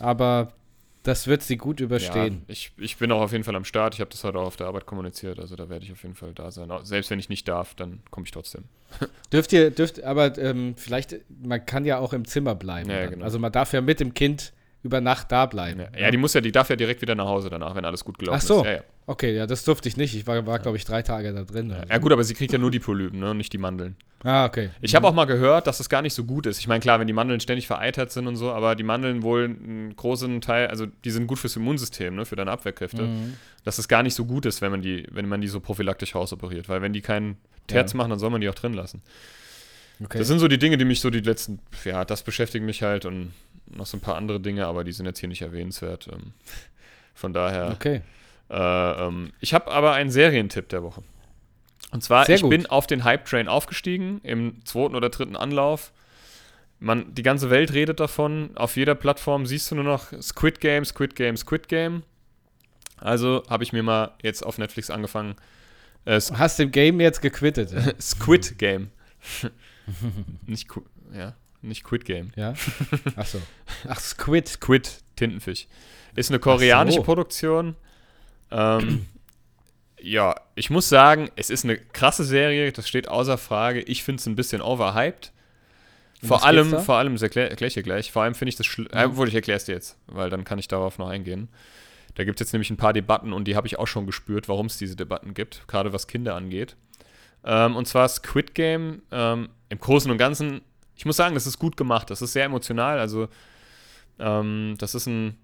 Aber das wird sie gut überstehen. Ja, ich, ich bin auch auf jeden Fall am Start. Ich habe das heute auch auf der Arbeit kommuniziert. Also da werde ich auf jeden Fall da sein. Selbst wenn ich nicht darf, dann komme ich trotzdem. dürft ihr, dürft, aber ähm, vielleicht, man kann ja auch im Zimmer bleiben. Ja, genau. Also man darf ja mit dem Kind über Nacht da bleiben. Ja, ja, die muss ja, die darf ja direkt wieder nach Hause danach, wenn alles gut gelaufen Ach so. ist. Ja, ja. Okay, ja, das durfte ich nicht. Ich war, war glaube ich, drei Tage da drin. Also. Ja gut, aber sie kriegt ja nur die Polypen, ne, und nicht die Mandeln. Ah, okay. Ich habe auch mal gehört, dass das gar nicht so gut ist. Ich meine, klar, wenn die Mandeln ständig vereitert sind und so, aber die Mandeln wohl einen großen Teil, also die sind gut fürs Immunsystem, ne, für deine Abwehrkräfte, Mhm. dass es gar nicht so gut ist, wenn man die, wenn man die so prophylaktisch rausoperiert. Weil wenn die keinen Terz Ja. machen, dann soll man die auch drin lassen. Okay. Das sind so die Dinge, die mich so die letzten, ja, das beschäftigt mich halt und noch so ein paar andere Dinge, aber die sind jetzt hier nicht erwähnenswert. Ähm, von daher. okay. Äh, ähm, ich habe aber einen Serientipp der Woche. Und zwar, Sehr ich gut. bin auf den Hype-Train aufgestiegen im zweiten oder dritten Anlauf. Man, die ganze Welt redet davon. Auf jeder Plattform siehst du nur noch Squid Game, Squid Game, Squid Game. Also habe ich mir mal jetzt auf Netflix angefangen. Äh, hast dem Game jetzt gequittet. ja? Squid Game. nicht, ja, nicht Quid Game. ja? Ach so. Ach, Squid. Squid, Tintenfisch. Ist eine koreanische so. Produktion. Ähm, ja, ich muss sagen, es ist eine krasse Serie, das steht außer Frage. Ich finde es ein bisschen overhyped. Vor allem, vor allem, das erkläre erklär ich dir gleich, vor allem finde ich das schlimm, äh, obwohl ich erkläre es dir jetzt, weil dann kann ich darauf noch eingehen. Da gibt es jetzt nämlich ein paar Debatten und die habe ich auch schon gespürt, warum es diese Debatten gibt, gerade was Kinder angeht. Ähm, und zwar Squid Game ähm, im Großen und Ganzen, ich muss sagen, das ist gut gemacht, das ist sehr emotional, also ähm, das ist ein,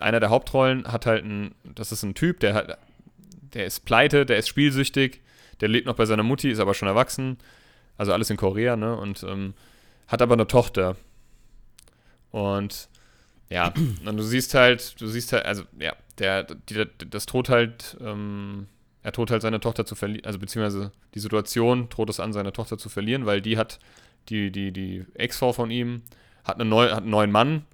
einer der Hauptrollen hat halt ein, das ist ein Typ, der hat, der ist pleite, der ist spielsüchtig, der lebt noch bei seiner Mutti, ist aber schon erwachsen, also alles in Korea, ne, und ähm, hat aber eine Tochter. Und ja, und du siehst halt, du siehst halt, also ja, der, die, das droht halt, ähm, er droht halt seine Tochter zu verlieren, also beziehungsweise die Situation droht es an, seine Tochter zu verlieren, weil die hat, die, die, die Ex-Frau von ihm, hat, eine neu, hat einen neuen Mann,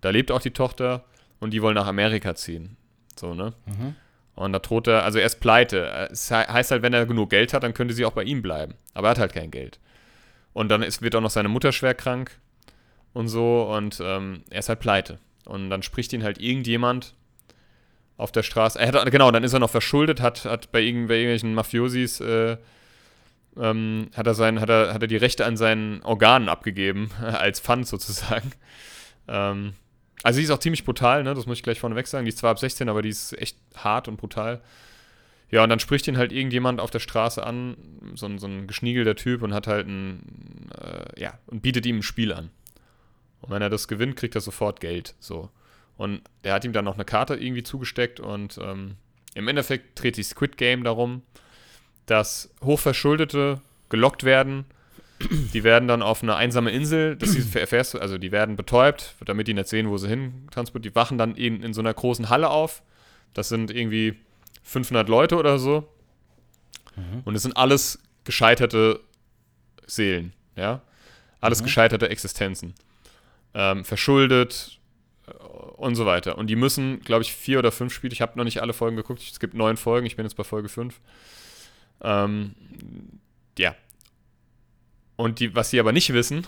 da lebt auch die Tochter und die wollen nach Amerika ziehen. So, ne? Mhm. Und da droht er, also er ist pleite. Es he- heißt halt, wenn er genug Geld hat, dann könnte sie auch bei ihm bleiben. Aber er hat halt kein Geld. Und dann ist, wird auch noch seine Mutter schwer krank und so und ähm, er ist halt pleite. Und dann spricht ihn halt irgendjemand auf der Straße. Er hat, genau, dann ist er noch verschuldet, hat, hat bei, irgend, bei irgendwelchen Mafiosis äh, ähm, hat, er sein, hat, er, hat er die Rechte an seinen Organen abgegeben, als Pfand sozusagen. Ähm, also die ist auch ziemlich brutal, ne? das muss ich gleich vorneweg sagen. Die ist zwar ab 16, aber die ist echt hart und brutal. Ja, und dann spricht ihn halt irgendjemand auf der Straße an, so ein, so ein geschniegelter Typ und hat halt ein, äh, ja, und bietet ihm ein Spiel an. Und wenn er das gewinnt, kriegt er sofort Geld, so. Und der hat ihm dann noch eine Karte irgendwie zugesteckt und ähm, im Endeffekt dreht sich Squid Game darum, dass Hochverschuldete gelockt werden. Die werden dann auf eine einsame Insel, das erfährst du, also die werden betäubt, damit die nicht sehen, wo sie hin transportiert. Die wachen dann in, in so einer großen Halle auf. Das sind irgendwie 500 Leute oder so. Und es sind alles gescheiterte Seelen, ja. Alles Mhm. gescheiterte Existenzen. Ähm, verschuldet äh, und so weiter. Und die müssen, glaube ich, vier oder fünf Spiele. Ich habe noch nicht alle Folgen geguckt. Es gibt neun Folgen. Ich bin jetzt bei Folge fünf. Ähm, ja. Und die, was sie aber nicht wissen,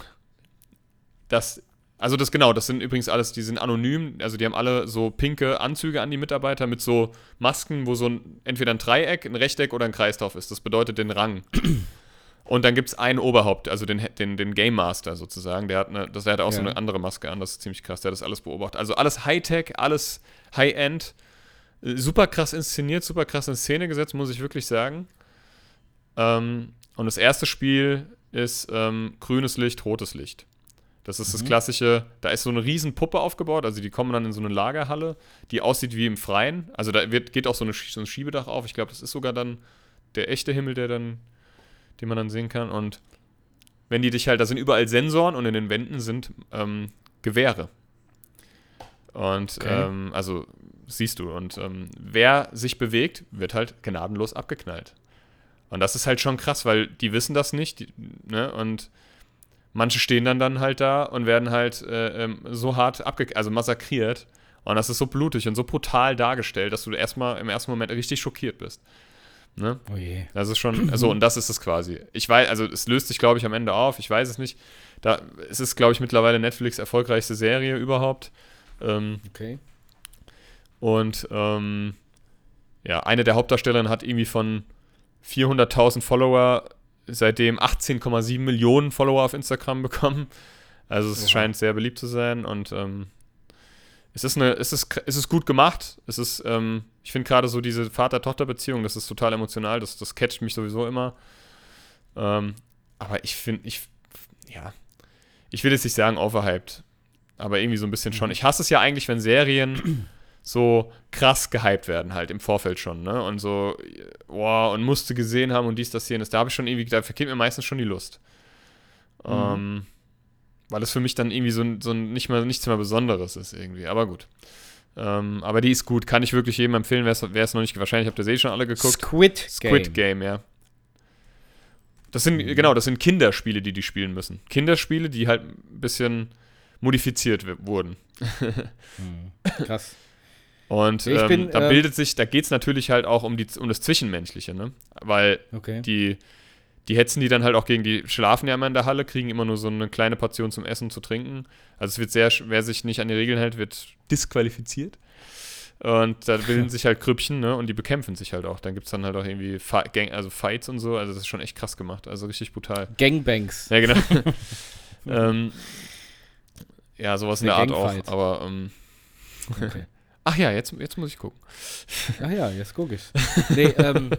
dass, also das genau, das sind übrigens alles, die sind anonym, also die haben alle so pinke Anzüge an die Mitarbeiter mit so Masken, wo so ein, entweder ein Dreieck, ein Rechteck oder ein Kreis drauf ist. Das bedeutet den Rang. Und dann gibt es einen Oberhaupt, also den, den, den Game Master sozusagen. Der hat, eine, das, der hat auch so Ja. eine andere Maske an, das ist ziemlich krass. Der hat das alles beobachtet. Also alles Hightech, alles High-End. Super krass inszeniert, super krass in Szene gesetzt, muss ich wirklich sagen. Ähm, und das erste Spiel ist ähm, grünes Licht, rotes Licht. Das ist das Mhm. klassische, da ist so eine riesen Puppe aufgebaut, also die kommen dann in so eine Lagerhalle, die aussieht wie im Freien. Also da wird, geht auch so, eine, so ein Schiebedach auf. Ich glaube, das ist sogar dann der echte Himmel, der dann, den man dann sehen kann. Und wenn die dich halt, da sind überall Sensoren und in den Wänden sind ähm, Gewehre. Und Okay. ähm, also siehst du. Und ähm, wer sich bewegt, wird halt gnadenlos abgeknallt. Und das ist halt schon krass, weil die wissen das nicht. Die, ne? Und manche stehen dann dann halt da und werden halt äh, ähm, so hart abge also massakriert. Und das ist so blutig und so brutal dargestellt, dass du erstmal im ersten Moment richtig schockiert bist. Ne? Oh je. Das ist schon, also und das ist es quasi. Ich weiß, also es löst sich, glaube ich, am Ende auf. Ich weiß es nicht. Da, es ist, glaube ich, mittlerweile Netflix erfolgreichste Serie überhaupt. Ähm, Okay. und ähm, ja, eine der Hauptdarstellerinnen hat irgendwie von 400.000 Follower seitdem 18,7 Millionen Follower auf Instagram bekommen. Also es Oha. scheint sehr beliebt zu sein und ähm, es ist, eine, es ist, es ist gut gemacht. Es ist, ähm, ich finde gerade so diese Vater-Tochter-Beziehung, das ist total emotional, das, das catcht mich sowieso immer. Ähm, aber ich finde, ich, ja, ich will jetzt nicht sagen overhyped, aber irgendwie so ein bisschen schon. Ich hasse es ja eigentlich, wenn Serien so krass gehypt werden, halt im Vorfeld schon, ne? Und so, boah, und musste gesehen haben und dies, das, jenes. Da habe ich schon irgendwie, da verkehrt mir meistens schon die Lust. Mhm. Ähm, weil es für mich dann irgendwie so, so nicht mehr, nichts mehr Besonderes ist irgendwie. Aber gut. Ähm, aber die ist gut, kann ich wirklich jedem empfehlen, wer es noch nicht, wahrscheinlich habt ihr sie eh schon alle geguckt. Squid Game. Squid Game, ja. Das sind, mhm. genau, das sind Kinderspiele, die die spielen müssen. Kinderspiele, die halt ein bisschen modifiziert wurden. mhm. Krass. Und ähm, bin, da ähm, bildet sich, da geht es natürlich halt auch um, die, um das Zwischenmenschliche, ne? Weil okay. die, die hetzen die dann halt auch gegen die, schlafen ja immer in der Halle, kriegen immer nur so eine kleine Portion zum Essen, zu trinken. Also es wird sehr, wer sich nicht an die Regeln hält, wird disqualifiziert. Und da bilden sich halt Krüppchen, ne? Und die bekämpfen sich halt auch. Dann gibt es dann halt auch irgendwie Gang, also Fights und so. Also das ist schon echt krass gemacht. Also richtig brutal. Gangbangs. Ja, genau. ähm, ja, sowas in der Art auch. Aber ähm, okay. Ach ja, jetzt, jetzt muss ich gucken. Ach ja, jetzt gucke ich. Nee, ähm.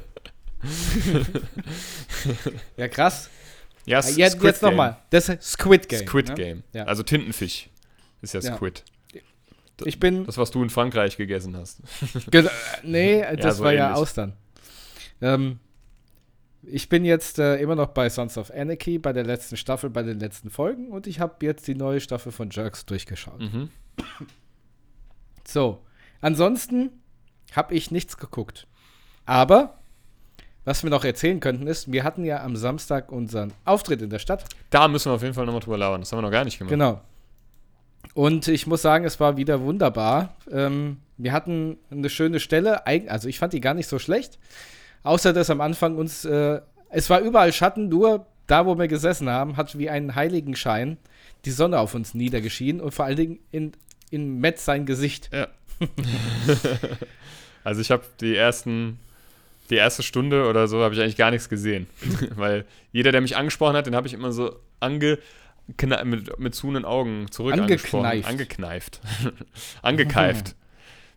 ja, krass. Ja, ja jetzt, jetzt nochmal. Das ist Squid Game. Squid ne? Game. Ja. Also Tintenfisch ist ja Squid. Ich bin. Das, was du in Frankreich gegessen hast. Ge nee, das ja, so war ähnlich. ja Austern. Ähm, ich bin jetzt äh, immer noch bei Sons of Anarchy, bei der letzten Staffel, bei den letzten Folgen und ich habe jetzt die neue Staffel von Jerks durchgeschaut. Mhm. So, ansonsten habe ich nichts geguckt. Aber was wir noch erzählen könnten ist, wir hatten ja am Samstag unseren Auftritt in der Stadt. Da müssen wir auf jeden Fall nochmal drüber labern. Das haben wir noch gar nicht gemacht. Genau. Und ich muss sagen, es war wieder wunderbar. Ähm, wir hatten eine schöne Stelle. Also ich fand die gar nicht so schlecht. Außer dass am Anfang uns, äh, es war überall Schatten, nur da, wo wir gesessen haben, hat wie einen Heiligenschein die Sonne auf uns niedergeschienen und vor allen Dingen in, in Matt sein Gesicht. Ja. also ich habe die ersten, die erste Stunde oder so habe ich eigentlich gar nichts gesehen, weil jeder, der mich angesprochen hat, den habe ich immer so ange mit, mit zuhenden Augen zurück Angekneift. Angekneift. Angekeift.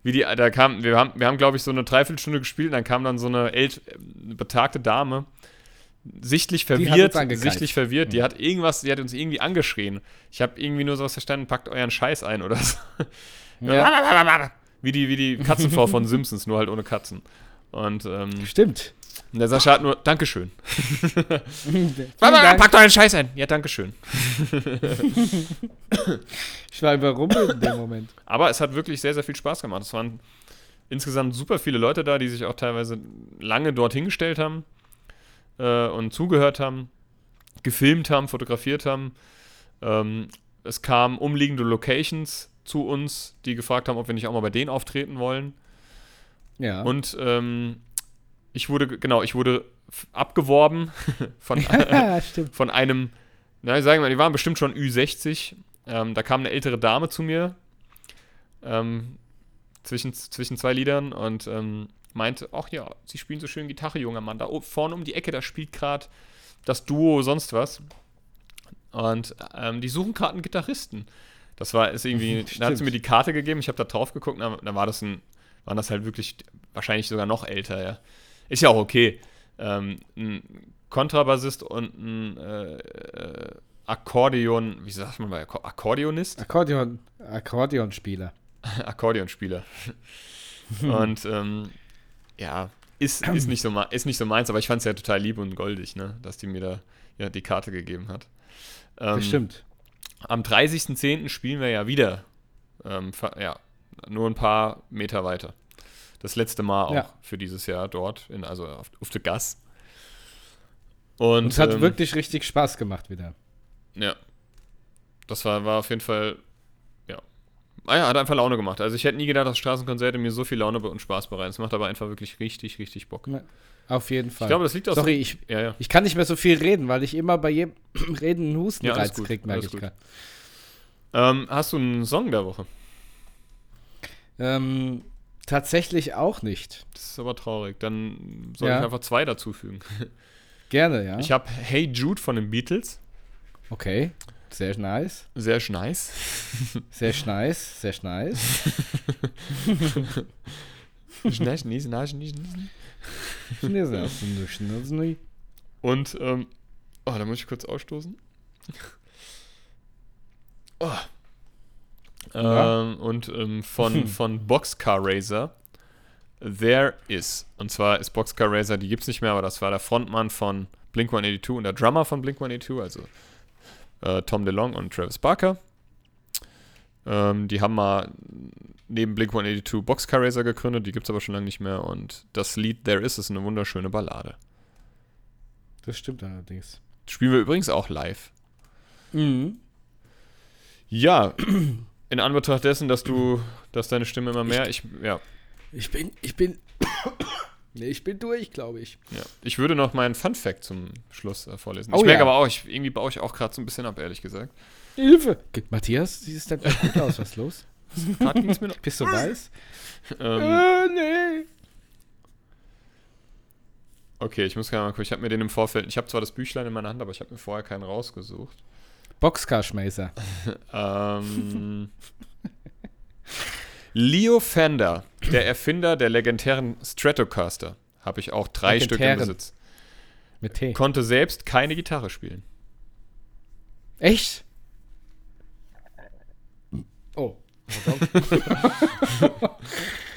Wie die, da kam, wir haben, wir haben glaube ich, so eine Dreiviertelstunde gespielt und dann kam dann so eine ält, betagte Dame, sichtlich verwirrt, sichtlich verwirrt, die hat irgendwas, die hat uns irgendwie angeschrien. Ich habe irgendwie nur sowas verstanden, packt euren Scheiß ein oder so. Ja. Wie die, wie die Katzenfrau von Simpsons, nur halt ohne Katzen. Und, ähm, Stimmt. Und der Sascha hat nur Dankeschön. Pack doch einen Scheiß ein. Ja, Dankeschön. ich war überrumpelt in dem Moment. Aber es hat wirklich sehr, sehr viel Spaß gemacht. Es waren insgesamt super viele Leute da, die sich auch teilweise lange dort hingestellt haben äh, und zugehört haben, gefilmt haben, fotografiert haben. Ähm, es kamen umliegende Locations zu uns, die gefragt haben, ob wir nicht auch mal bei denen auftreten wollen. Ja. Und ähm, ich wurde, genau, ich wurde abgeworben von, von einem, na, sagen wir, die waren bestimmt schon Ü60. Ähm, da kam eine ältere Dame zu mir ähm, zwischen, zwischen zwei Liedern und ähm, meinte, ach ja, sie spielen so schön Gitarre, junger Mann. Da vorne um die Ecke, da spielt gerade das Duo sonst was. Und ähm, die suchen gerade einen Gitarristen. Das war ist irgendwie, da hat sie mir die Karte gegeben, ich habe da drauf geguckt, da, da war das ein, waren das halt wirklich wahrscheinlich sogar noch älter, ja. Ist ja auch okay. Ähm, ein Kontrabassist und ein äh, äh, Akkordeon, wie sagt man bei Akkordeonist? Akkordeon, Akkordeonspieler. Akkordeonspieler. und ähm, ja, ist, ist, nicht so, ist nicht so meins, aber ich fand es ja total lieb und goldig, ne, dass die mir da ja, die Karte gegeben hat. Ähm, Bestimmt. Am 30.10. spielen wir ja wieder. Ähm, ja, nur ein paar Meter weiter. Das letzte Mal auch ja. für dieses Jahr dort, in, also auf, auf der Gas. Und, Und es hat ähm, wirklich richtig Spaß gemacht wieder. Ja. Das war, war auf jeden Fall, ja. Ah ja, hat einfach Laune gemacht. Also ich hätte nie gedacht, dass Straßenkonzerte mir so viel Laune und Spaß bereiten. Es macht aber einfach wirklich richtig, richtig Bock. Ja, auf jeden Fall. Ich glaube, das liegt auch Sorry, ich, ja, ja. ich kann nicht mehr so viel reden, weil ich immer bei jedem Reden einen Hustenreiz ja, kriege, merke ich gerade. Ähm, hast du einen Song der Woche? Ähm, Tatsächlich auch nicht. Das ist aber traurig. Dann soll ja. ich einfach zwei dazufügen. Gerne, ja. Ich habe Hey Jude von den Beatles. Okay. Sehr nice. Sehr nice. Sehr nice. Sehr nice. Schneis, nies, nies, nies, nies. Und, ähm, oh, da muss ich kurz ausstoßen. Oh. Ja. Ähm, und ähm, von, von Boxcar Racer, There Is. Und zwar ist Boxcar Racer, die gibt's nicht mehr, aber das war der Frontmann von Blink 182 und der Drummer von Blink 182, also äh, Tom DeLong und Travis Barker. Ähm, die haben mal neben Blink 182 Boxcar Racer gegründet, die gibt's aber schon lange nicht mehr. Und das Lied There Is ist eine wunderschöne Ballade. Das stimmt allerdings. Spielen wir übrigens auch live. Mhm. Ja, in Anbetracht dessen, dass du, dass deine Stimme immer mehr, ich, ja, Ich bin, ich bin, nee, ich bin durch, glaube ich. ja. Ich würde noch meinen Fun Fact zum Schluss äh, vorlesen. Oh ich merke ja. aber auch, ich, irgendwie baue ich auch gerade so ein bisschen ab, ehrlich gesagt. Hilfe! Matthias, sieht es denn gut aus? Was ist los? Bist du weiß? Ähm, Äh, nee. okay, ich muss gerade mal gucken. Ich habe mir den im Vorfeld, ich habe zwar das Büchlein in meiner Hand, aber ich habe mir vorher keinen rausgesucht. Boxcar-Schmeißer. Ähm, Leo Fender, der Erfinder der legendären Stratocaster, habe ich auch drei Stück im. Besitz. Mit T. Konnte selbst keine Gitarre spielen. Echt? Oh.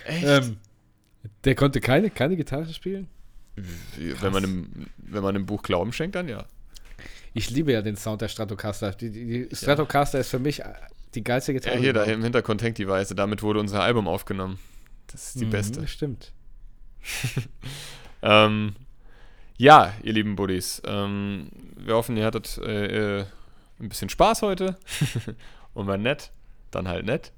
Echt? ähm, der konnte keine, keine Gitarre spielen? wenn, man im, wenn man im Buch Glauben schenkt, dann ja. Ich liebe ja den Sound der Stratocaster. Die, die, die Stratocaster ist für mich äh, die geilste Ja, Gitarre. hier, da im Hintergrund hängt die Weiße. Damit wurde unser Album aufgenommen. Das ist die Mhm, beste. Stimmt. Ähm, ja, ihr lieben Buddies. Ähm, wir hoffen, ihr hattet äh, äh, ein bisschen Spaß heute. Und war nett, dann halt nett.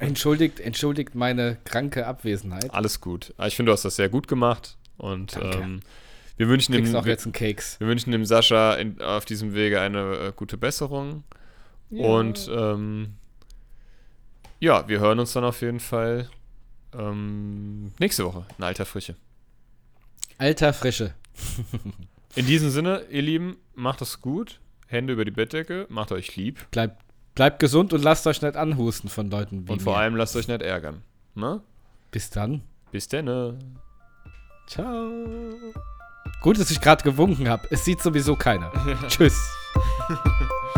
Entschuldigt, entschuldigt meine kranke Abwesenheit. Alles gut. Aber ich finde, du hast das sehr gut gemacht. Und ähm, wir wünschen dem, auch wir, jetzt einen Keks. wir wünschen dem Sascha in, auf diesem Wege eine äh, gute Besserung. Und ähm, ja, wir hören uns dann auf jeden Fall ähm, nächste Woche in alter Frische. Alter Frische. In diesem Sinne, ihr Lieben, macht es gut. Hände über die Bettdecke, macht euch lieb. Bleibt, bleibt gesund und lasst euch nicht anhusten von Leuten wie Und vor mir. allem lasst euch nicht ärgern. Ne? Bis dann. Bis denn. Ciao. Gut, dass ich gerade gewunken habe. Es sieht sowieso keiner. Tschüss.